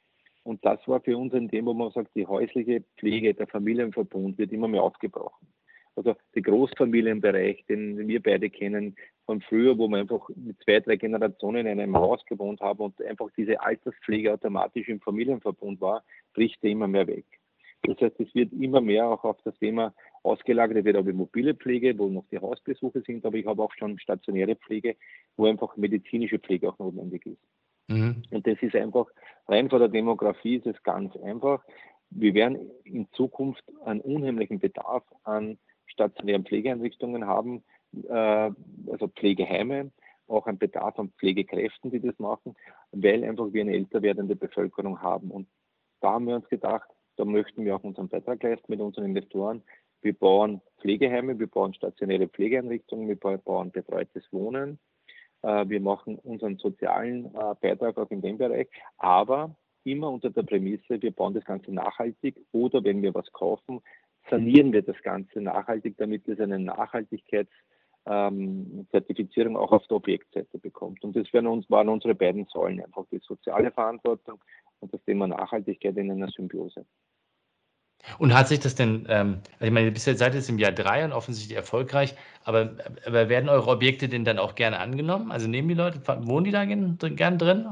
Und das war für uns ein Thema, wo man sagt, die häusliche Pflege, der Familienverbund wird immer mehr aufgebrochen. Also der Großfamilienbereich, den wir beide kennen von früher, wo wir einfach mit zwei, drei Generationen in einem Haus gewohnt haben und einfach diese Alterspflege automatisch im Familienverbund war, bricht immer mehr weg. Das heißt, es wird immer mehr auch auf das Thema ausgelagert. Es wird aber mobile Pflege, wo noch die Hausbesuche sind, aber ich habe auch schon stationäre Pflege, wo einfach medizinische Pflege auch notwendig ist. Mhm. Und das ist einfach, rein von der Demografie ist es ganz einfach. Wir werden in Zukunft einen unheimlichen Bedarf an stationären Pflegeeinrichtungen haben, äh, also Pflegeheime, auch einen Bedarf an Pflegekräften, die das machen, weil einfach wir eine älter werdende Bevölkerung haben. Und da haben wir uns gedacht, da möchten wir auch unseren Beitrag leisten mit unseren Investoren. Wir bauen Pflegeheime, wir bauen stationäre Pflegeeinrichtungen, wir bauen betreutes Wohnen. Äh, wir machen unseren sozialen äh, Beitrag auch in dem Bereich, aber immer unter der Prämisse, wir bauen das Ganze nachhaltig oder wenn wir was kaufen, sanieren wir das Ganze nachhaltig, damit es eine Nachhaltigkeitszertifizierung ähm, auch auf der Objektseite bekommt. Und das waren, uns, waren unsere beiden Säulen, einfach die soziale Verantwortung und das Thema Nachhaltigkeit in einer Symbiose. Und hat sich das denn, ähm, also ich meine, bisher seid ihr jetzt im Jahr drei und offensichtlich erfolgreich, aber, aber werden eure Objekte denn dann auch gerne angenommen? Also nehmen die Leute, wohnen die da gern, gern drin?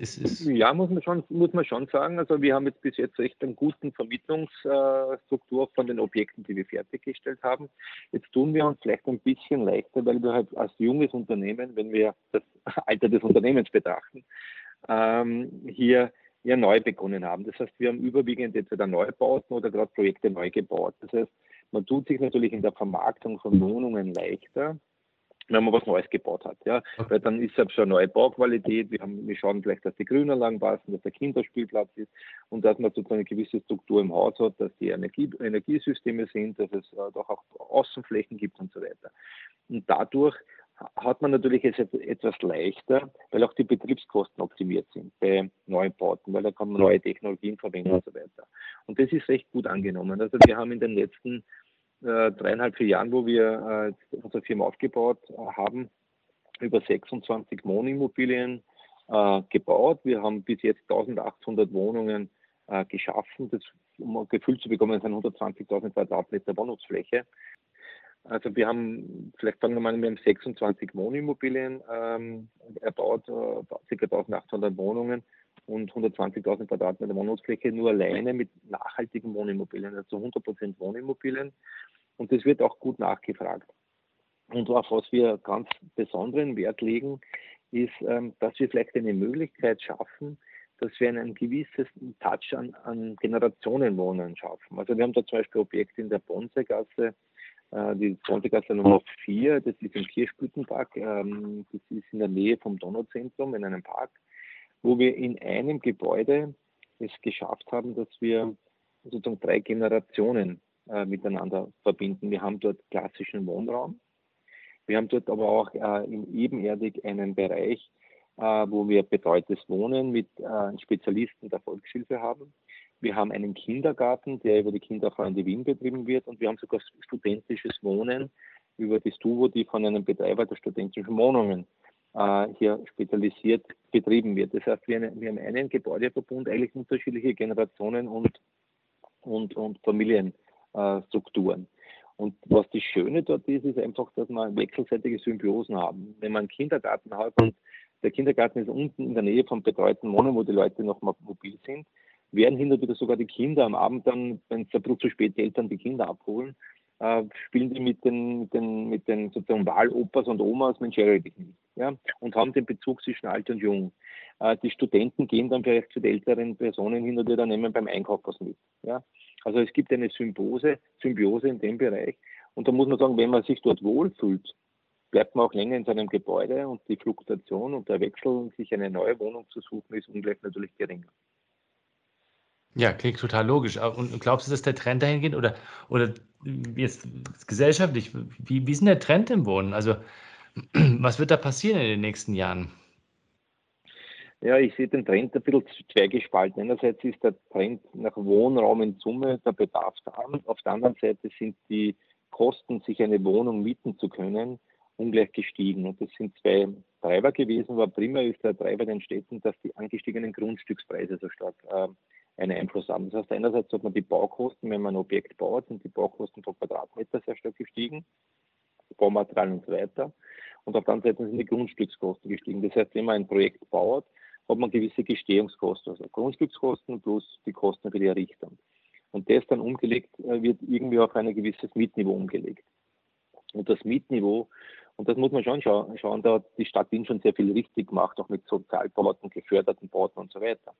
Es ist ja, muss man, schon, muss man schon sagen. Also wir haben jetzt bis jetzt echt einen guten Vermittlungsstruktur von den Objekten, die wir fertiggestellt haben. Jetzt tun wir uns vielleicht ein bisschen leichter, weil wir halt als junges Unternehmen, wenn wir das Alter des Unternehmens betrachten, ähm, hier ja neu begonnen haben. Das heißt, wir haben überwiegend entweder Neubauten oder gerade Projekte neu gebaut. Das heißt, man tut sich natürlich in der Vermarktung von Wohnungen leichter, wenn man was Neues gebaut hat. Ja. Weil dann ist es schon eine neue Bauqualität. Wir, haben, wir schauen vielleicht, dass die Grünanlagen passen, dass der Kinderspielplatz ist und dass man sozusagen eine gewisse Struktur im Haus hat, dass die Energie, Energiesysteme sind, dass es äh, doch auch Außenflächen gibt und so weiter. Und dadurch hat man natürlich es etwas leichter, weil auch die Betriebskosten optimiert sind bei neuen Bauten, weil da kann man neue Technologien verwenden und so weiter. Und das ist recht gut angenommen. Also wir haben in den letzten äh, dreieinhalb, vier Jahren, wo wir äh, unsere Firma aufgebaut äh, haben, über 26 Wohnimmobilien äh, gebaut. Wir haben bis jetzt 1800 Wohnungen äh, geschaffen. Das, um ein Gefühl zu bekommen, sind 120.000 Quadratmeter Wohnungsfläche. Also wir haben, vielleicht fangen wir mal, wir haben 26 Wohnimmobilien ähm, erbaut, äh, ca. 1800 Wohnungen und 120.000 Quadratmeter Wohnungsfläche nur alleine mit nachhaltigen Wohnimmobilien, also 100% Wohnimmobilien. Und das wird auch gut nachgefragt. Und auf was wir ganz besonderen Wert legen, ist, ähm, dass wir vielleicht eine Möglichkeit schaffen, dass wir einen gewisses Touch an, an Generationenwohnen schaffen. Also wir haben da zum Beispiel Objekte in der Bonsegasse, äh, die Bonsegasse Nummer 4, das ist im Kirschblütenpark, ähm, das ist in der Nähe vom Donauzentrum in einem Park wo wir in einem Gebäude es geschafft haben, dass wir sozusagen drei Generationen äh, miteinander verbinden. Wir haben dort klassischen Wohnraum. Wir haben dort aber auch äh, im Ebenerdig einen Bereich, äh, wo wir betreutes Wohnen mit äh, Spezialisten der Volkshilfe haben. Wir haben einen Kindergarten, der über die Kinderfreunde Wien betrieben wird und wir haben sogar studentisches Wohnen über die Stuvo, die von einem Betreiber der studentischen Wohnungen äh, hier spezialisiert betrieben wird. Das heißt, wir, wir haben einen Gebäudeverbund, eigentlich unterschiedliche Generationen und, und, und Familienstrukturen. Und was das Schöne dort ist, ist einfach, dass wir wechselseitige Symbiosen haben. Wenn man einen Kindergarten hat und der Kindergarten ist unten in der Nähe vom betreuten Wohnung, wo die Leute noch mobil sind, werden hin und wieder sogar die Kinder am Abend dann, wenn es der Brut zu spät die Eltern die Kinder abholen, äh, spielen die mit den, mit den, mit den sozusagen Wahlopas und Omas mit Charity ja, und haben den Bezug zwischen alt und jung. Äh, die Studenten gehen dann vielleicht zu den älteren Personen hin und wieder nehmen beim Einkauf was mit. Ja. Also es gibt eine Symbiose, Symbiose in dem Bereich. Und da muss man sagen, wenn man sich dort wohlfühlt, bleibt man auch länger in seinem Gebäude und die Fluktuation und der Wechsel, sich eine neue Wohnung zu suchen, ist ungleich natürlich geringer. Ja, klingt total logisch. Und glaubst du, dass der Trend dahin geht? Oder, oder jetzt gesellschaftlich, wie, wie ist denn der Trend im Wohnen? Also, was wird da passieren in den nächsten Jahren? Ja, ich sehe den Trend ein bisschen zweigespalten. Einerseits ist der Trend nach Wohnraum in Summe der Bedarf da. Auf der anderen Seite sind die Kosten, sich eine Wohnung mieten zu können, ungleich gestiegen. Und das sind zwei Treiber gewesen. Aber primär ist der Treiber den Städten, dass die angestiegenen Grundstückspreise so stark äh, einen Einfluss haben. Das heißt, einerseits hat man die Baukosten, wenn man ein Objekt baut, sind die Baukosten pro Quadratmeter sehr stark gestiegen, Baumaterial und so weiter. Und auf der anderen Seite sind die Grundstückskosten gestiegen. Das heißt, wenn man ein Projekt baut, hat man gewisse Gestehungskosten, also Grundstückskosten plus die Kosten für die Errichtung. Und das dann umgelegt, äh, wird irgendwie auf ein gewisses Mietniveau umgelegt. Und das Mietniveau, und das muss man schon schauen, schauen da hat die Stadt Wien schon sehr viel richtig gemacht, auch mit Sozialbauten, geförderten Bauten und so weiter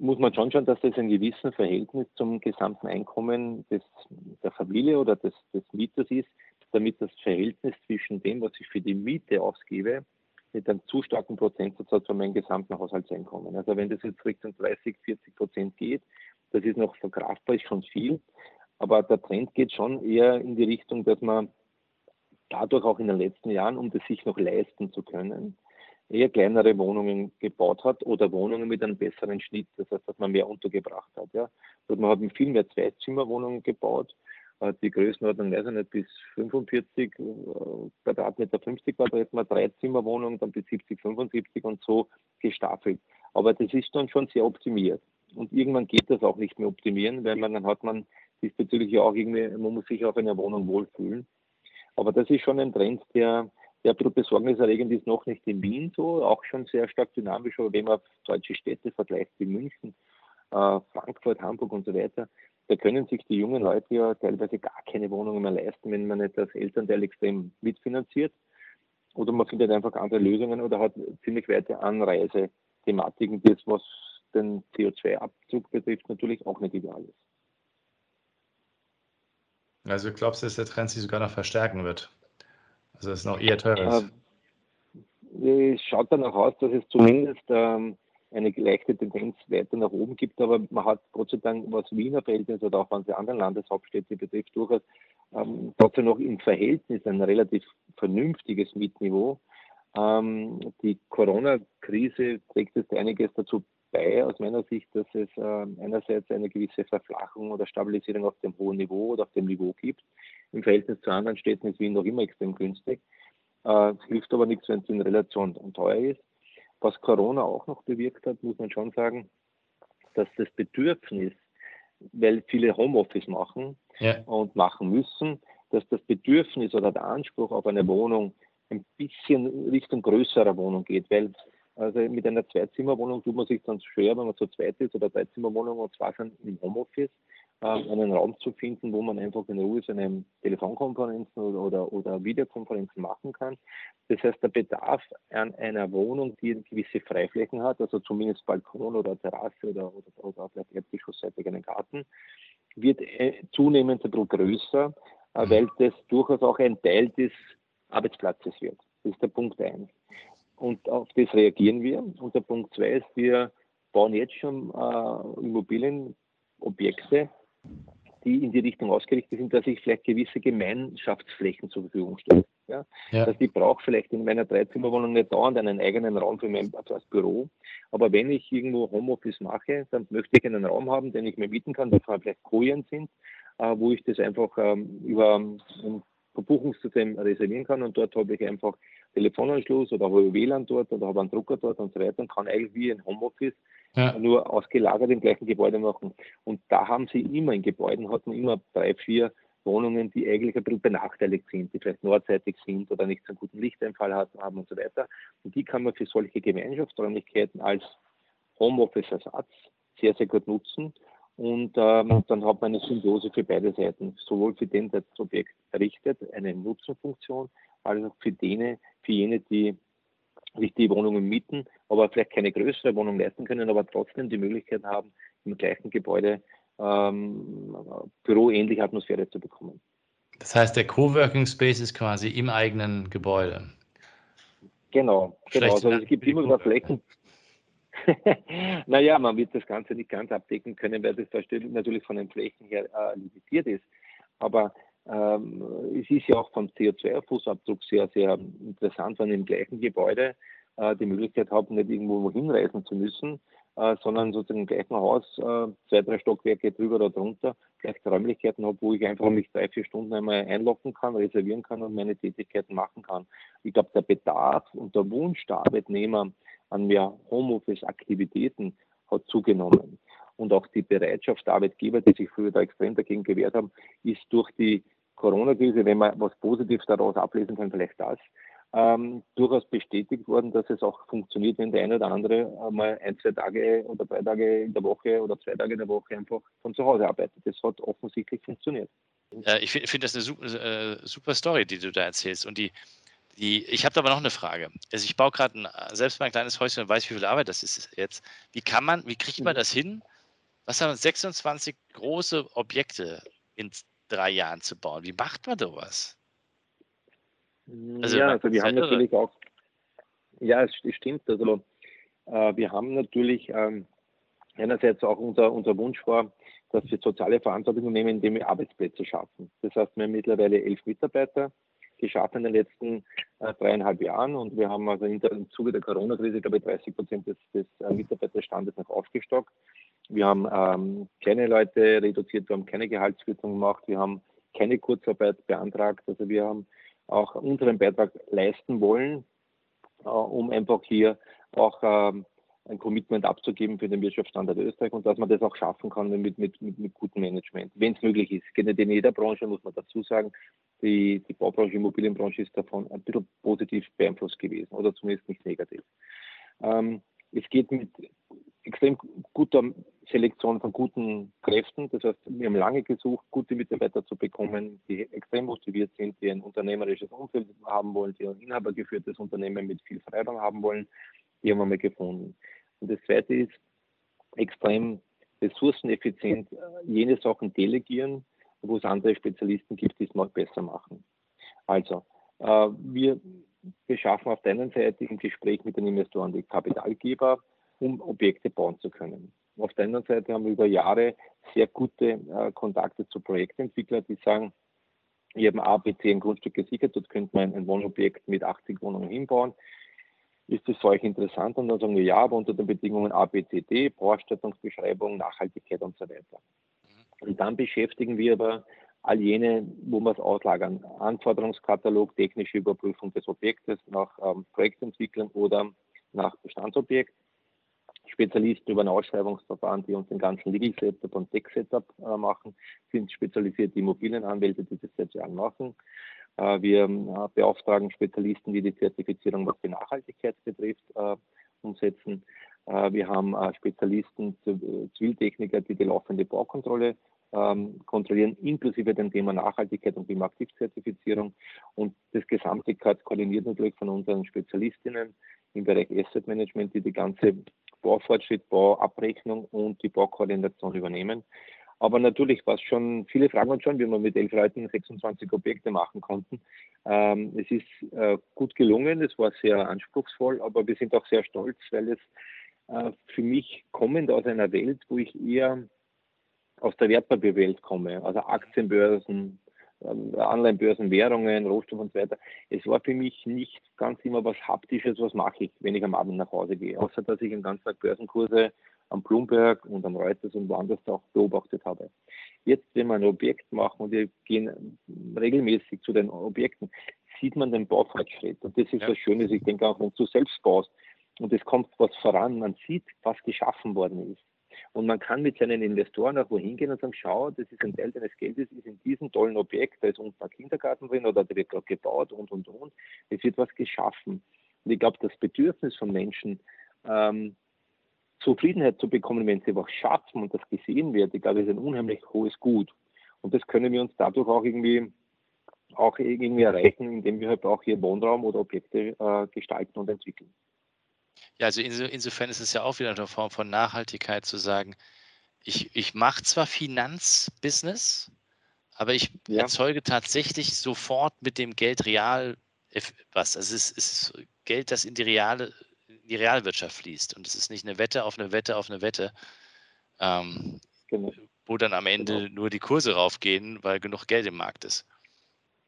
muss man schon schauen, dass das ein gewissen Verhältnis zum gesamten Einkommen des, der Familie oder des, des Mieters ist, damit das Verhältnis zwischen dem, was ich für die Miete ausgebe, mit einem zu starken Prozentsatz hat von meinem gesamten Haushaltseinkommen. Also wenn das jetzt Richtung 30, 40 Prozent geht, das ist noch verkraftbar, ist schon viel, aber der Trend geht schon eher in die Richtung, dass man dadurch auch in den letzten Jahren, um das sich noch leisten zu können, eher kleinere Wohnungen gebaut hat oder Wohnungen mit einem besseren Schnitt, das heißt, dass man mehr untergebracht hat. Ja. Man hat viel mehr Zweizimmerwohnungen gebaut, äh, die Größenordnung, weiß ich nicht, bis 45 äh, Quadratmeter, 50 Quadratmeter, Dreizimmerwohnungen, dann bis 70, 75 und so gestaffelt. Aber das ist dann schon sehr optimiert. Und irgendwann geht das auch nicht mehr optimieren, weil man, dann hat man diesbezüglich ja auch irgendwie, man muss sich auf einer Wohnung wohlfühlen. Aber das ist schon ein Trend, der der ein besorgniserregend ist noch nicht in Wien so, auch schon sehr stark dynamisch, aber wenn man deutsche Städte vergleicht wie München, äh, Frankfurt, Hamburg und so weiter, da können sich die jungen Leute ja teilweise gar keine Wohnungen mehr leisten, wenn man nicht das Elternteil extrem mitfinanziert. Oder man findet einfach andere Lösungen oder hat ziemlich weite Anreisethematiken, das was den CO2-Abzug betrifft, natürlich auch nicht ideal ist. Also glaubst du, dass der Trend sich sogar noch verstärken wird? Also es ist noch eher teurer. Äh, es schaut danach aus, dass es zumindest ähm, eine leichte Tendenz weiter nach oben gibt, aber man hat Gott sei Dank, was Wiener Verhältnis oder auch manche anderen Landeshauptstädte betrifft, durchaus ähm, trotzdem noch im Verhältnis ein relativ vernünftiges Mietniveau. Ähm, die Corona-Krise trägt jetzt einiges dazu bei, aus meiner Sicht, dass es äh, einerseits eine gewisse Verflachung oder Stabilisierung auf dem hohen Niveau oder auf dem Niveau gibt. Im Verhältnis zu anderen Städten ist Wien noch immer extrem günstig. Äh, hilft aber nichts, wenn es in Relation teuer ist. Was Corona auch noch bewirkt hat, muss man schon sagen, dass das Bedürfnis, weil viele Homeoffice machen ja. und machen müssen, dass das Bedürfnis oder der Anspruch auf eine Wohnung ein bisschen Richtung größerer Wohnung geht, weil also mit einer Zweizimmerwohnung tut man sich dann schwer, wenn man so zweit ist oder Dreizimmerwohnung und zwar schon im Homeoffice, einen Raum zu finden, wo man einfach in Ruhe seine Telefonkonferenzen oder, oder, oder Videokonferenzen machen kann. Das heißt, der Bedarf an einer Wohnung, die gewisse Freiflächen hat, also zumindest Balkon oder Terrasse oder, oder, oder auf der Erdgeschossseite einen Garten, wird äh, zunehmend ein bisschen größer, äh, weil das durchaus auch ein Teil des Arbeitsplatzes wird. Das ist der Punkt eins. Und auf das reagieren wir. Und der Punkt zwei ist, wir bauen jetzt schon äh, Immobilienobjekte, die in die Richtung ausgerichtet sind, dass ich vielleicht gewisse Gemeinschaftsflächen zur Verfügung stelle. Ja? ja. Dass ich brauche vielleicht in meiner Dreizimmerwohnung nicht dauernd einen eigenen Raum für mein also als Büro. Aber wenn ich irgendwo Homeoffice mache, dann möchte ich einen Raum haben, den ich mir mieten kann, der vielleicht Kojen sind, äh, wo ich das einfach ähm, über ein Verbuchungssystem reservieren kann und dort habe ich einfach Telefonanschluss oder habe WLAN dort oder habe einen Drucker dort und so weiter und kann eigentlich wie ein Homeoffice ja. nur ausgelagert im gleichen Gebäude machen. Und da haben sie immer in Gebäuden, hat man immer drei, vier Wohnungen, die eigentlich ein bisschen benachteiligt sind, die vielleicht nordseitig sind oder nicht so einen guten Lichteinfall haben und so weiter. Und die kann man für solche Gemeinschaftsräumlichkeiten als Homeoffice-Ersatz sehr, sehr gut nutzen. Und ähm, dann hat man eine Symbiose für beide Seiten, sowohl für den, der das Objekt errichtet, eine Nutzenfunktion, als auch für, dene, für jene, die sich die Wohnungen mieten, aber vielleicht keine größere Wohnung leisten können, aber trotzdem die Möglichkeit haben, im gleichen Gebäude ähm, büroähnliche Atmosphäre zu bekommen. Das heißt, der Coworking Space ist quasi im eigenen Gebäude. Genau, genau. Also es gibt immer noch Flächen. naja, man wird das Ganze nicht ganz abdecken können, weil das natürlich von den Flächen her äh, limitiert ist. Aber ähm, es ist ja auch vom CO2-Fußabdruck sehr, sehr interessant, wenn im gleichen Gebäude äh, die Möglichkeit haben, nicht irgendwo hinreisen zu müssen, äh, sondern sozusagen im gleichen Haus äh, zwei, drei Stockwerke drüber oder drunter gleich Räumlichkeiten habe, wo ich einfach mich drei, vier Stunden einmal einloggen kann, reservieren kann und meine Tätigkeiten machen kann. Ich glaube, der Bedarf und der Wunsch der Arbeitnehmer an mehr Homeoffice-Aktivitäten hat zugenommen. Und auch die Bereitschaft der Arbeitgeber, die sich früher da extrem dagegen gewehrt haben, ist durch die Corona-Krise, wenn man was Positives daraus ablesen kann, vielleicht das, ähm, durchaus bestätigt worden, dass es auch funktioniert, wenn der eine oder andere mal ein, zwei Tage oder drei Tage in der Woche oder zwei Tage in der Woche einfach von zu Hause arbeitet. Das hat offensichtlich funktioniert. Ich finde find das eine super, äh, super, Story, die du da erzählst. Und die, die, ich habe aber noch eine Frage. Also ich baue gerade selbst mein kleines Häuschen und weiß, wie viel Arbeit das ist jetzt. Wie kann man, wie kriegt man mhm. das hin? Was haben 26 große Objekte in drei Jahren zu bauen? Wie macht man sowas? Also, ja, also wir haben natürlich auch, ja, es stimmt. Also äh, wir haben natürlich ähm, einerseits auch unser, unser Wunsch war, dass wir soziale Verantwortung übernehmen, indem wir Arbeitsplätze schaffen. Das heißt, wir haben mittlerweile elf Mitarbeiter geschaffen in den letzten äh, dreieinhalb Jahren und wir haben also der, im Zuge der Corona-Krise, glaube ich, 30 Prozent des, des äh, Mitarbeiterstandes noch aufgestockt. Wir haben ähm, keine Leute reduziert, wir haben keine Gehaltskürzung gemacht, wir haben keine Kurzarbeit beantragt. Also wir haben auch unseren Beitrag leisten wollen, äh, um einfach hier auch ähm, ein Commitment abzugeben für den Wirtschaftsstandort Österreich und dass man das auch schaffen kann mit, mit, mit, mit gutem Management, wenn es möglich ist. Geht nicht in jeder Branche, muss man dazu sagen. Die, die Baubranche, Immobilienbranche ist davon ein bisschen positiv beeinflusst gewesen oder zumindest nicht negativ. Ähm, es geht mit extrem guter Selektion von guten Kräften. Das heißt, wir haben lange gesucht, gute Mitarbeiter zu bekommen, die extrem motiviert sind, die ein unternehmerisches Umfeld haben wollen, die ein inhabergeführtes Unternehmen mit viel Freiraum haben wollen. Die haben wir mal gefunden. Und das Zweite ist, extrem ressourceneffizient äh, jene Sachen delegieren, wo es andere Spezialisten gibt, die es noch besser machen. Also, äh, wir beschaffen auf der einen Seite im Gespräch mit den Investoren die Kapitalgeber, um Objekte bauen zu können. Auf der anderen Seite haben wir über Jahre sehr gute äh, Kontakte zu Projektentwicklern, die sagen, ich habe ein A, B, C ein Grundstück gesichert, dort könnte man ein Wohnobjekt mit 80 Wohnungen hinbauen. Ist das für euch interessant? Und dann sagen wir ja, aber unter den Bedingungen A, B, C, D, Bauausstattungsbeschreibung, Nachhaltigkeit und so weiter. Und dann beschäftigen wir aber all jene, wo wir es auslagern. Anforderungskatalog, technische Überprüfung des Objektes nach ähm, Projektentwicklung oder nach Bestandsobjekt. Spezialisten über ein Ausschreibungsverfahren, die uns den ganzen Legal Setup und Tech Setup äh, machen, sind spezialisierte Immobilienanwälte, die das seit Jahren machen. Äh, wir äh, beauftragen Spezialisten, die die Zertifizierung, was die Nachhaltigkeit betrifft, äh, umsetzen. Wir haben Spezialisten, Ziviltechniker, die die laufende Baukontrolle ähm, kontrollieren, inklusive dem Thema Nachhaltigkeit und Klimaaktivzertifizierung. Und das Gesamte koordiniert natürlich von unseren Spezialistinnen im Bereich Asset Management, die die ganze Baufortschritt, Bauabrechnung und die Baukoordination übernehmen. Aber natürlich war es schon, viele fragen uns schon, wie wir mit elf Leuten 26 Objekte machen konnten. Ähm, es ist äh, gut gelungen, es war sehr anspruchsvoll, aber wir sind auch sehr stolz, weil es äh, für mich kommend aus einer Welt, wo ich eher aus der Wertpapierwelt komme, also Aktienbörsen, Anleihenbörsen, Währungen, Rohstoffe und so weiter. Es war für mich nicht ganz immer was Haptisches, was mache ich, wenn ich am Abend nach Hause gehe, außer dass ich den ganzen Tag Börsenkurse am Bloomberg und am Reuters und woanders auch beobachtet habe. Jetzt, wenn wir ein Objekt machen und wir gehen regelmäßig zu den Objekten, sieht man den Baufortschritt. Und das ist ja. das Schöne, ich denke auch, wenn du selbst baust und es kommt was voran, man sieht, was geschaffen worden ist. Und man kann mit seinen Investoren auch wohin gehen und sagen, schau, das ist ein Teil deines Geldes, ist in diesem tollen Objekt, da ist unten ein Kindergarten drin oder der wird gerade gebaut und, und, und. Es wird was geschaffen. Und ich glaube, das Bedürfnis von Menschen, ähm, Zufriedenheit zu bekommen, wenn sie was schaffen und das gesehen wird, ich glaube, ist ein unheimlich hohes Gut. Und das können wir uns dadurch auch irgendwie auch irgendwie erreichen, indem wir halt auch hier Wohnraum oder Objekte äh, gestalten und entwickeln. Ja, also insofern ist es ja auch wieder eine Form von Nachhaltigkeit zu sagen, ich, ich mache zwar Finanzbusiness, aber ich ja. erzeuge tatsächlich sofort mit dem Geld real was. Also es ist Geld, das in die reale, die Realwirtschaft fließt. Und es ist nicht eine Wette auf eine Wette auf eine Wette, ähm, genau. wo dann am Ende genau. nur die Kurse raufgehen, weil genug Geld im Markt ist.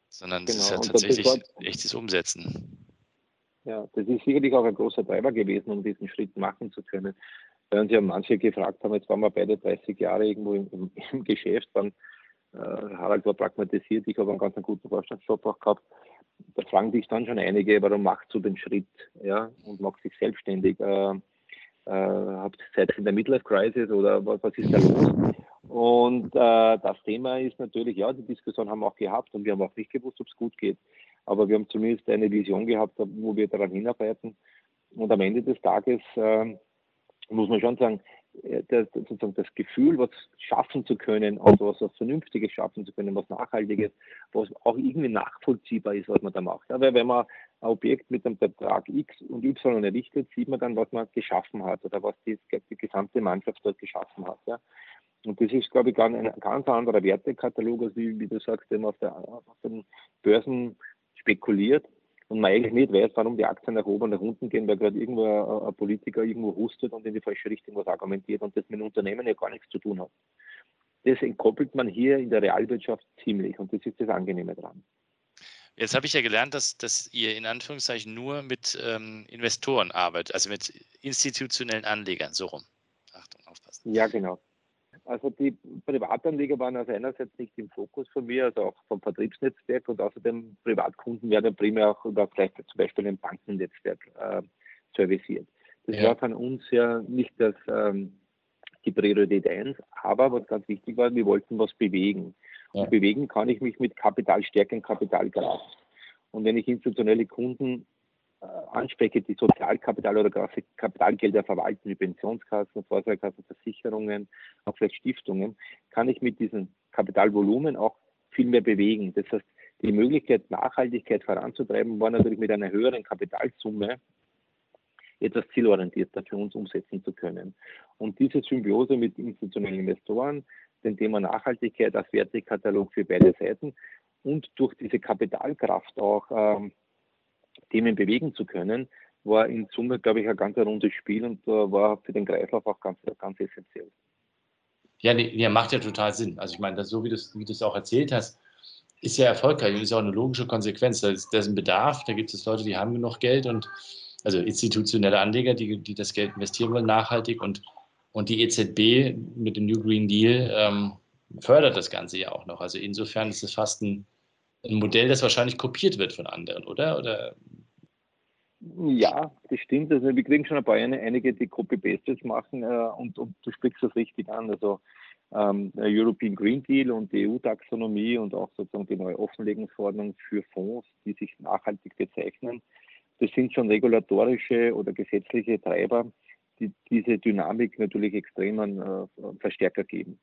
Sondern genau. es ist ja tatsächlich echtes Umsetzen. Ja, das ist sicherlich auch ein großer Treiber gewesen, um diesen Schritt machen zu können. Weil uns ja manche gefragt haben, jetzt waren wir beide 30 Jahre irgendwo im, im, im Geschäft, dann äh, Harald war pragmatisiert, ich habe einen ganz guten Vorstandsjob auch gehabt. Da fragen dich dann schon einige, warum machst du den Schritt ja, und machst dich selbstständig? Äh, äh, habt ihr Zeit in der Midlife Crisis oder was, was ist da los? Und äh, das Thema ist natürlich, ja, die Diskussion haben wir auch gehabt und wir haben auch nicht gewusst, ob es gut geht. Aber wir haben zumindest eine Vision gehabt, wo wir daran hinarbeiten. Und am Ende des Tages äh, muss man schon sagen, das, sozusagen das Gefühl, was schaffen zu können, also was, was Vernünftiges schaffen zu können, was Nachhaltiges, was auch irgendwie nachvollziehbar ist, was man da macht. Weil wenn man ein Objekt mit einem Betrag X und Y errichtet, sieht man dann, was man geschaffen hat oder was die, die gesamte Mannschaft dort geschaffen hat. Ja. Und das ist, glaube ich, ein ganz anderer Wertekatalog, als wie, wie du sagst, wenn man auf, der, auf den Börsen spekuliert und man eigentlich nicht weiß, warum die Aktien nach oben und nach unten gehen, weil gerade irgendwo ein, ein Politiker irgendwo hustet und in die falsche Richtung was argumentiert und das mit dem Unternehmen ja gar nichts zu tun hat. Das entkoppelt man hier in der Realwirtschaft ziemlich und das ist das Angenehme dran. Jetzt habe ich ja gelernt, dass, dass ihr in Anführungszeichen nur mit ähm, Investoren arbeitet, also mit institutionellen Anlegern, so rum. Achtung, aufpassen. Ja, genau. Also die Privatanleger waren also einerseits nicht im Fokus von mir, also auch vom Vertriebsnetzwerk und außerdem Privatkunden werden primär auch über vielleicht zum Beispiel ein Bankennetzwerk äh, serviciert. Das ja. war von uns ja nicht das, ähm, die Priorität eins, aber was ganz wichtig war, wir wollten was bewegen. Ja. Und bewegen kann ich mich mit Kapitalstärke und Kapitalkraft. Und wenn ich institutionelle Kunden anspreche, die Sozialkapital oder Kapitalgelder verwalten, wie Pensionskassen, Vorsorgekassen, Versicherungen, auch vielleicht Stiftungen, kann ich mit diesem Kapitalvolumen auch viel mehr bewegen. Das heißt, die Möglichkeit, Nachhaltigkeit voranzutreiben, war natürlich mit einer höheren Kapitalsumme etwas zielorientierter für uns umsetzen zu können. Und diese Symbiose mit institutionellen Investoren, dem Thema Nachhaltigkeit als Wertekatalog für beide Seiten und durch diese Kapitalkraft auch ähm, Themen bewegen zu können, war in Summe, glaube ich, ein ganz rundes Spiel und äh, war für den Kreislauf auch ganz, ganz essentiell. Ja, nee, nee, macht ja total Sinn. Also ich meine, das, so wie du es auch erzählt hast, ist ja erfolgreich und ist auch eine logische Konsequenz. Da ist, da ist ein Bedarf, da gibt es Leute, die haben genug Geld und also institutionelle Anleger, die, die das Geld investieren wollen, nachhaltig und, und die EZB mit dem New Green Deal ähm, fördert das Ganze ja auch noch. Also insofern ist es fast ein, ein Modell, das wahrscheinlich kopiert wird von anderen, oder? oder? Ja, das stimmt. Also wir kriegen schon ein paar einige, die Copy-Pastes machen äh, und, und, du sprichst das richtig an. Also ähm, der European Green Deal und die EU-Taxonomie und auch sozusagen die neue Offenlegungsverordnung für Fonds, die sich nachhaltig bezeichnen, das sind schon regulatorische oder gesetzliche Treiber, die diese Dynamik natürlich extrem an äh, Verstärker geben.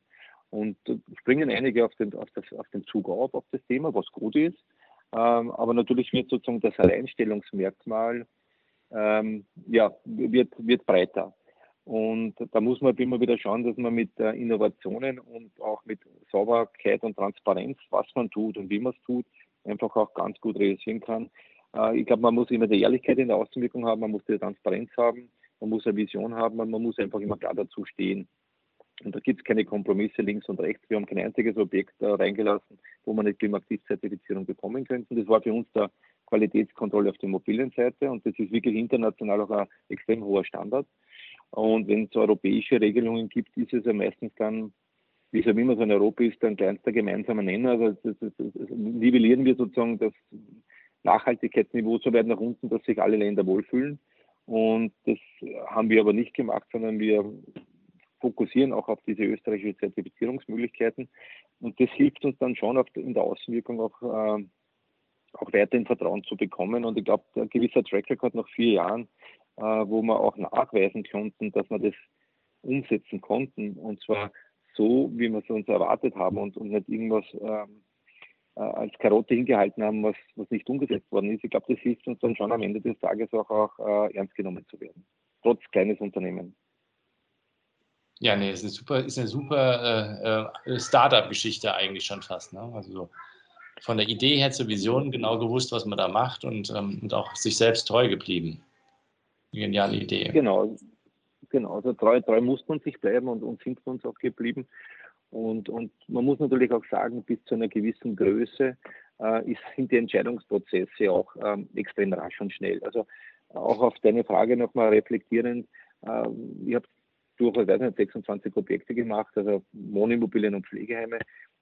Und springen einige auf den, auf, das, auf den Zug auf, auf das Thema, was gut ist. Ähm, aber natürlich wird sozusagen das Alleinstellungsmerkmal ähm, ja, wird, wird breiter. Und da muss man immer wieder schauen, dass man mit äh, Innovationen und auch mit Sauberkeit und Transparenz, was man tut und wie man es tut, einfach auch ganz gut realisieren kann. Äh, ich glaube, man muss immer die Ehrlichkeit in der Außenwirkung haben, man muss die Transparenz haben, man muss eine Vision haben und man muss einfach immer klar dazu stehen. Und da gibt es keine Kompromisse links und rechts. Wir haben kein einziges Objekt äh, reingelassen, wo man eine Klimaaktiv-Zertifizierung bekommen könnten. Das war für uns der Qualitätskontrolle auf der mobilen Seite und das ist wirklich international auch ein extrem hoher Standard. Und wenn es europäische Regelungen gibt, ist es ja meistens dann, wie es ja immer so in Europa ist, ein kleinster gemeinsamer Nenner. Also das, das, das, nivellieren wir sozusagen das Nachhaltigkeitsniveau so weit nach unten, dass sich alle Länder wohlfühlen. Und das haben wir aber nicht gemacht, sondern wir fokussieren auch auf diese österreichische Zertifizierungsmöglichkeiten. Und das hilft uns dann schon in der Außenwirkung auch, äh, auch weiterhin Vertrauen zu bekommen. Und ich glaube, ein gewisser Track Record nach vier Jahren, äh, wo wir auch nachweisen konnten, dass wir das umsetzen konnten. Und zwar so, wie wir es uns erwartet haben und, und nicht irgendwas ähm, äh, als Karotte hingehalten haben, was, was nicht umgesetzt worden ist. Ich glaube, das hilft uns dann schon am Ende des Tages auch, auch äh, ernst genommen zu werden, trotz kleines Unternehmen. Ja, nee, ist eine super, ist eine super äh, äh, Startup-Geschichte eigentlich schon fast. Ne? Also so von der Idee her zur Vision genau gewusst, was man da macht und, ähm, und auch sich selbst treu geblieben. Geniale Idee. Genau, genau. Also treu, treu muss man sich bleiben und, und sind wir uns auch geblieben. Und, und man muss natürlich auch sagen, bis zu einer gewissen Größe äh, ist, sind die Entscheidungsprozesse auch ähm, extrem rasch und schnell. Also auch auf deine Frage nochmal reflektierend, äh, ich habe durchaus weiß nicht, 26 Objekte gemacht, also Wohnimmobilien und Pflegeheime.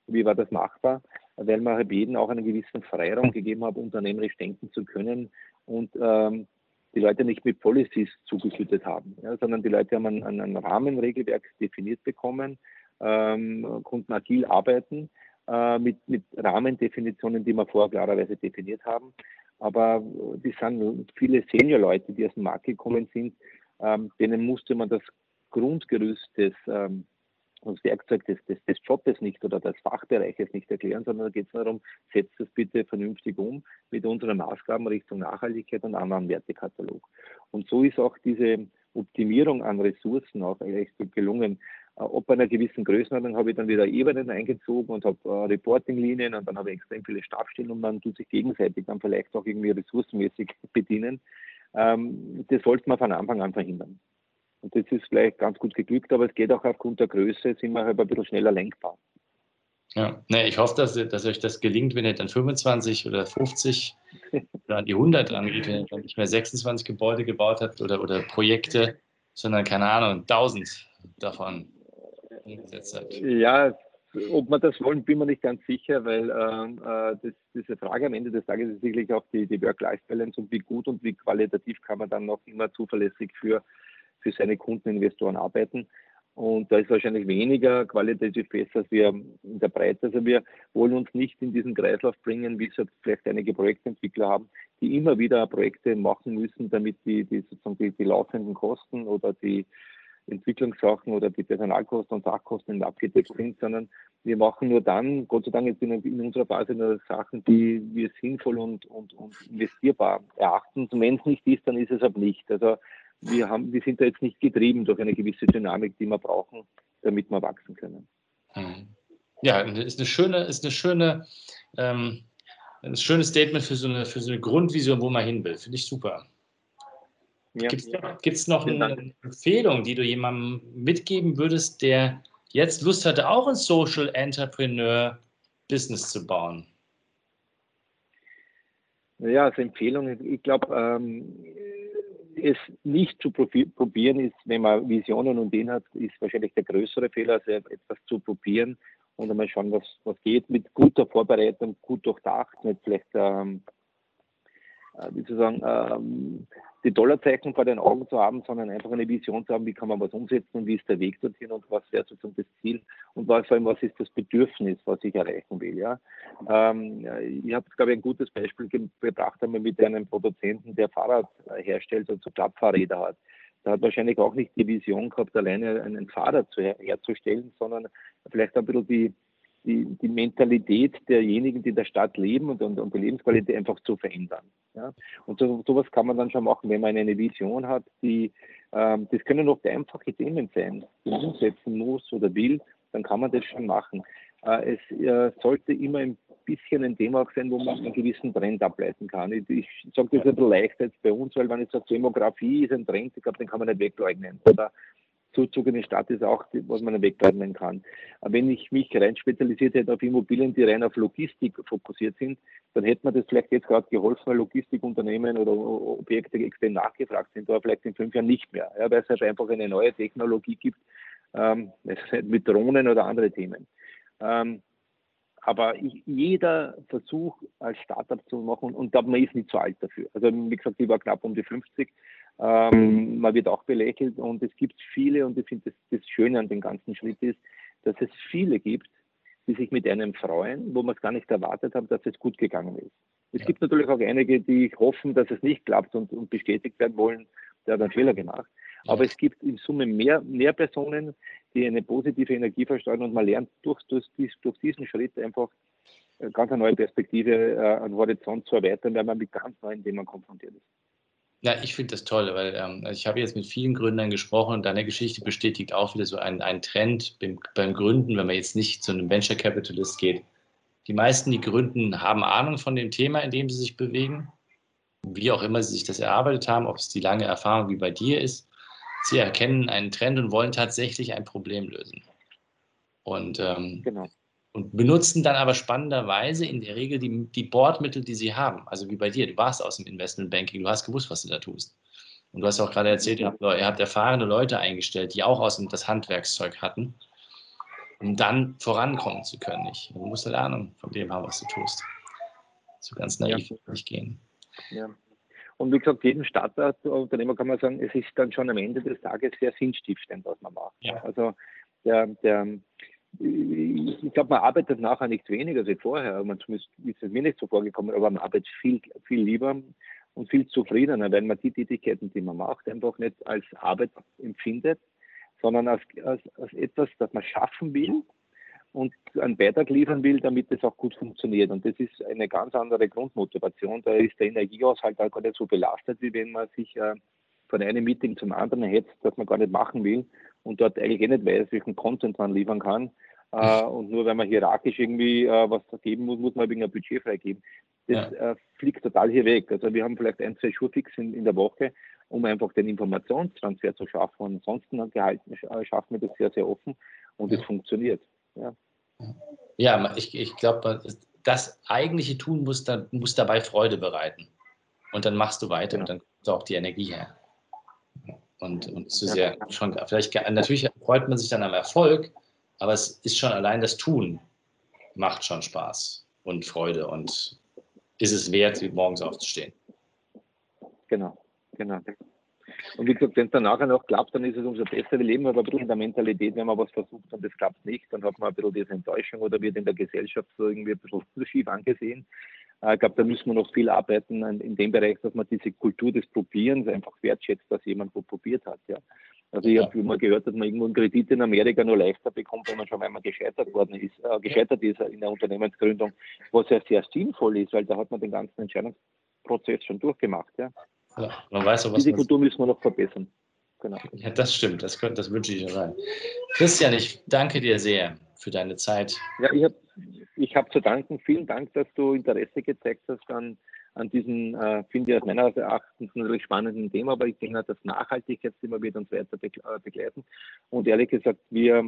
Wie war das machbar? Weil man halt jedem auch einen gewissen Freiraum gegeben hat, unternehmerisch denken zu können und ähm, die Leute nicht mit Policies zugeschüttet haben, ja, sondern die Leute haben ein, ein Rahmenregelwerk definiert bekommen, ähm, konnten agil arbeiten äh, mit, mit Rahmendefinitionen, die wir vorher klarerweise definiert haben. Aber die sind viele Senior-Leute, die aus dem Markt gekommen sind, ähm, denen musste man das Grundgerüst des ähm, das Werkzeug des, des, des Jobs nicht oder des Fachbereiches nicht erklären, sondern da geht es darum, setzt das bitte vernünftig um mit unseren Maßgaben Richtung Nachhaltigkeit und anderen Wertekatalog. Und so ist auch diese Optimierung an Ressourcen auch echt gelungen. Äh, ob bei einer gewissen Größenordnung habe ich dann wieder Ebenen eingezogen und habe äh, Reportinglinien und dann habe ich extrem viele Stabstellen und man tut sich gegenseitig dann vielleicht auch irgendwie ressourcenmäßig bedienen. Ähm, das sollte man von Anfang an verhindern. Und das ist vielleicht ganz gut geglückt, aber es geht auch aufgrund der Größe, sind wir halt ein bisschen schneller lenkbar. Ja, ne, ich hoffe, dass, dass euch das gelingt, wenn ihr dann 25 oder 50 oder an die 100 angeht, wenn ihr dann nicht mehr 26 Gebäude gebaut habt oder, oder Projekte, sondern keine Ahnung, 1000 davon umgesetzt habt. Ja, ob wir das wollen, bin mir nicht ganz sicher, weil äh, äh, das, diese Frage am Ende des Tages ist sicherlich auch die, die Work-Life-Balance und wie gut und wie qualitativ kann man dann noch immer zuverlässig für für seine Kunden, Investoren arbeiten. Und da ist wahrscheinlich weniger qualitativ besser als wir in der Breite. Also wir wollen uns nicht in diesen Kreislauf bringen, wie es vielleicht einige Projektentwickler haben, die immer wieder Projekte machen müssen, damit die, die sozusagen die, die laufenden Kosten oder die Entwicklungssachen oder die Personalkosten und Sachkosten abgedeckt sind, sondern wir machen nur dann, Gott sei Dank jetzt in, in unserer Phase nur Sachen, die wir sinnvoll und, und, und investierbar erachten. Und wenn es nicht ist, dann ist es ab nicht. Also wir, haben, wir sind da jetzt nicht getrieben durch eine gewisse Dynamik, die wir brauchen, damit wir wachsen können. Hm. Ja, ist eine schöne, ist eine schöne, ähm, ein schönes Statement für so, eine, für so eine Grundvision, wo man hin will. Finde ich super. Ja. Gibt es noch eine Empfehlung, die du jemandem mitgeben würdest, der jetzt Lust hatte, auch ein Social Entrepreneur Business zu bauen? Ja, als Empfehlung, ich glaube, ähm, es nicht zu probieren ist, wenn man Visionen und Ideen hat, ist wahrscheinlich der größere Fehler, also etwas zu probieren und einmal schauen, was, was geht, mit guter Vorbereitung, gut durchdacht, nicht vielleicht, ähm, äh, wie zu sagen, ähm, die Dollarzeichen vor den Augen zu haben, sondern einfach eine Vision zu haben, wie kann man was umsetzen und wie ist der Weg dorthin und was wäre sozusagen das Ziel und was, vor allem, was ist das Bedürfnis, was ich erreichen will. Ja? Ähm, ich habe, glaube ich, ein gutes Beispiel gebracht einmal mit einem Produzenten, der Fahrrad herstellt und so Klappfahrräder hat. Der hat wahrscheinlich auch nicht die Vision gehabt, alleine einen Fahrrad zu, herzustellen, sondern vielleicht ein bisschen die, die, die Mentalität derjenigen, die in der Stadt leben und, und, und die Lebensqualität einfach zu verändern. Ja? Und so, sowas kann man dann schon machen, wenn man eine Vision hat, die, ähm, das können auch einfache Themen sein, die man umsetzen muss oder will, dann kann man das schon machen. Äh, es äh, sollte immer ein bisschen ein Thema auch sein, wo man einen gewissen Trend ableiten kann. Ich, ich sage das ein bisschen leichter jetzt bei uns, weil wenn ich sage, Demografie ist ein Trend, ich glaube, den kann man nicht wegleugnen. Oder Zuzug in die Stadt ist auch, was man wegräumen kann. Wenn ich mich rein spezialisiert hätte auf Immobilien, die rein auf Logistik fokussiert sind, dann hätte man das vielleicht jetzt gerade geholfen, weil Logistikunternehmen oder Objekte extrem nachgefragt sind, aber vielleicht in fünf Jahren nicht mehr, ja, weil es halt einfach eine neue Technologie gibt, ähm, mit Drohnen oder andere Themen. Ähm, aber ich, jeder Versuch als Startup zu machen, und, und man ist nicht zu alt dafür. Also wie gesagt, ich war knapp um die 50, Ähm, man wird auch belächelt und es gibt viele und ich finde, das, das Schöne an dem ganzen Schritt ist, dass es viele gibt, die sich mit einem freuen, wo man es gar nicht erwartet hat, dass es gut gegangen ist. Es ja. gibt natürlich auch einige, die hoffen, dass es nicht klappt und, und bestätigt werden wollen, der hat einen Fehler gemacht. Ja. Aber es gibt in Summe mehr, mehr Personen, die eine positive Energie versteuern und man lernt durch, durch, durch diesen Schritt einfach ganz eine neue Perspektive, äh, einen Horizont zu erweitern, weil man mit ganz neuen Themen konfrontiert ist. Ja, ich finde das toll, weil ähm, ich habe jetzt mit vielen Gründern gesprochen und deine Geschichte bestätigt auch wieder so einen, einen Trend beim, beim Gründen, wenn man jetzt nicht zu einem Venture Capitalist geht. Die meisten, die gründen, haben Ahnung von dem Thema, in dem sie sich bewegen, wie auch immer sie sich das erarbeitet haben, ob es die lange Erfahrung wie bei dir ist. Sie erkennen einen Trend und wollen tatsächlich ein Problem lösen. Und ähm, genau und benutzen dann aber spannenderweise in der Regel die, die Bordmittel, die sie haben. Also wie bei dir, du warst aus dem Investmentbanking, du hast gewusst, was du da tust. Und du hast auch gerade erzählt, ihr habt, ihr habt erfahrene Leute eingestellt, die auch aus dem, das Handwerkszeug hatten, um dann vorankommen zu können. Ich, du musst eine Ahnung von dem haben, was du tust. So ganz naiv ja. nicht gehen. Ja. Und wie gesagt, jedem Startup-Unternehmer kann man sagen, es ist dann schon am Ende des Tages sehr sinnstiftend, was man macht. Ja. Also der, der, ich glaube, man arbeitet nachher nicht weniger als vorher. Man zumindest ist es mir nicht so vorgekommen, aber man arbeitet viel, viel lieber und viel zufriedener, weil man die Tätigkeiten, die man macht, einfach nicht als Arbeit empfindet, sondern als, als, als etwas, das man schaffen will und einen Beitrag liefern will, damit es auch gut funktioniert. Und das ist eine ganz andere Grundmotivation. Da ist der Energiehaushalt auch gar nicht so belastet, wie wenn man sich äh, von einem Meeting zum anderen hetzt, das man gar nicht machen will und dort eigentlich eh nicht weiß, welchen Content man liefern kann. Äh, und nur weil man hierarchisch irgendwie äh, was geben muss, muss man wegen ein Budget freigeben. Das ja. äh, fliegt total hier weg. Also wir haben vielleicht ein, zwei Schurfix in, in der Woche, um einfach den Informationstransfer zu schaffen. Ansonsten gehalten, äh, schaffen wir das sehr, sehr offen und es funktioniert. Ja, ja ich, ich glaube, das eigentliche Tun muss, da, muss dabei Freude bereiten. Und dann machst du weiter genau. und dann kommt auch die Energie her. Und, und es ist ja, ja schon, vielleicht, natürlich freut man sich dann am Erfolg, aber es ist schon allein das Tun macht schon Spaß und Freude und ist es wert, morgens aufzustehen. Genau, genau. Und wie gesagt, wenn es dann nachher noch klappt, dann ist es umso besser. Wir leben aber ein bisschen in der Mentalität, wenn man was versucht und es klappt nicht, dann hat man ein bisschen diese Enttäuschung oder wird in der Gesellschaft so irgendwie ein bisschen schief angesehen. Äh, ich glaube, da müssen wir noch viel arbeiten in dem Bereich, dass man diese Kultur des Probierens einfach wertschätzt, dass jemand wo probiert hat. Ja. Also ich habe immer gehört, dass man irgendwo einen Kredit in Amerika nur leichter bekommt, wenn man schon einmal gescheitert worden ist, äh, gescheitert ist in der Unternehmensgründung, was ja sehr sinnvoll ist, weil da hat man den ganzen Entscheidungsprozess schon durchgemacht. Ja. ja man weiß auch, was Diese Kultur müssen wir noch verbessern. Genau. Ja, das stimmt, das, könnte, das wünsche ich rein. Christian, ich danke dir sehr für deine Zeit. Ja, ich habe ich hab zu danken. Vielen Dank, dass du Interesse gezeigt hast an an diesem, äh, finde ich aus meiner Erachtens natürlich spannenden Thema, aber ich denke, das Nachhaltigkeitsthema wird uns weiter äh, begleiten. Und ehrlich gesagt, wir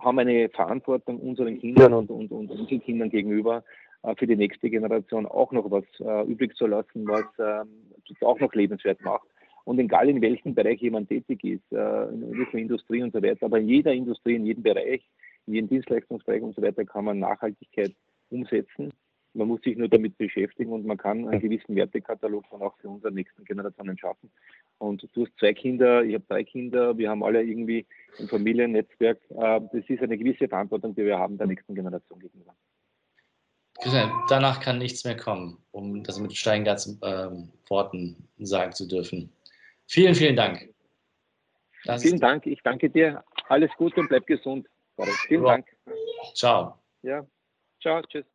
haben eine Verantwortung unseren Kindern und, und, und Enkelkindern gegenüber, äh, für die nächste Generation auch noch was äh, übrig zu lassen, was äh, auch noch lebenswert macht. Und egal in welchem Bereich jemand tätig ist, äh, in welcher Industrie und so weiter, aber in jeder Industrie, in jedem Bereich, in jedem Dienstleistungsbereich und so weiter kann man Nachhaltigkeit umsetzen. Man muss sich nur damit beschäftigen und man kann einen gewissen Wertekatalog dann auch für unsere nächsten Generationen schaffen. Und du hast zwei Kinder, ich habe drei Kinder, wir haben alle irgendwie ein Familiennetzwerk. Äh, das ist eine gewisse Verantwortung, die wir haben der nächsten Generation gegenüber. Danach kann nichts mehr kommen, um das mit Steingarts ähm, Worten sagen zu dürfen. Vielen, vielen Dank. Das vielen Dank, ich danke dir. Alles Gute und bleib gesund. Vielen Dank. Ciao. Ja, ciao, tschüss.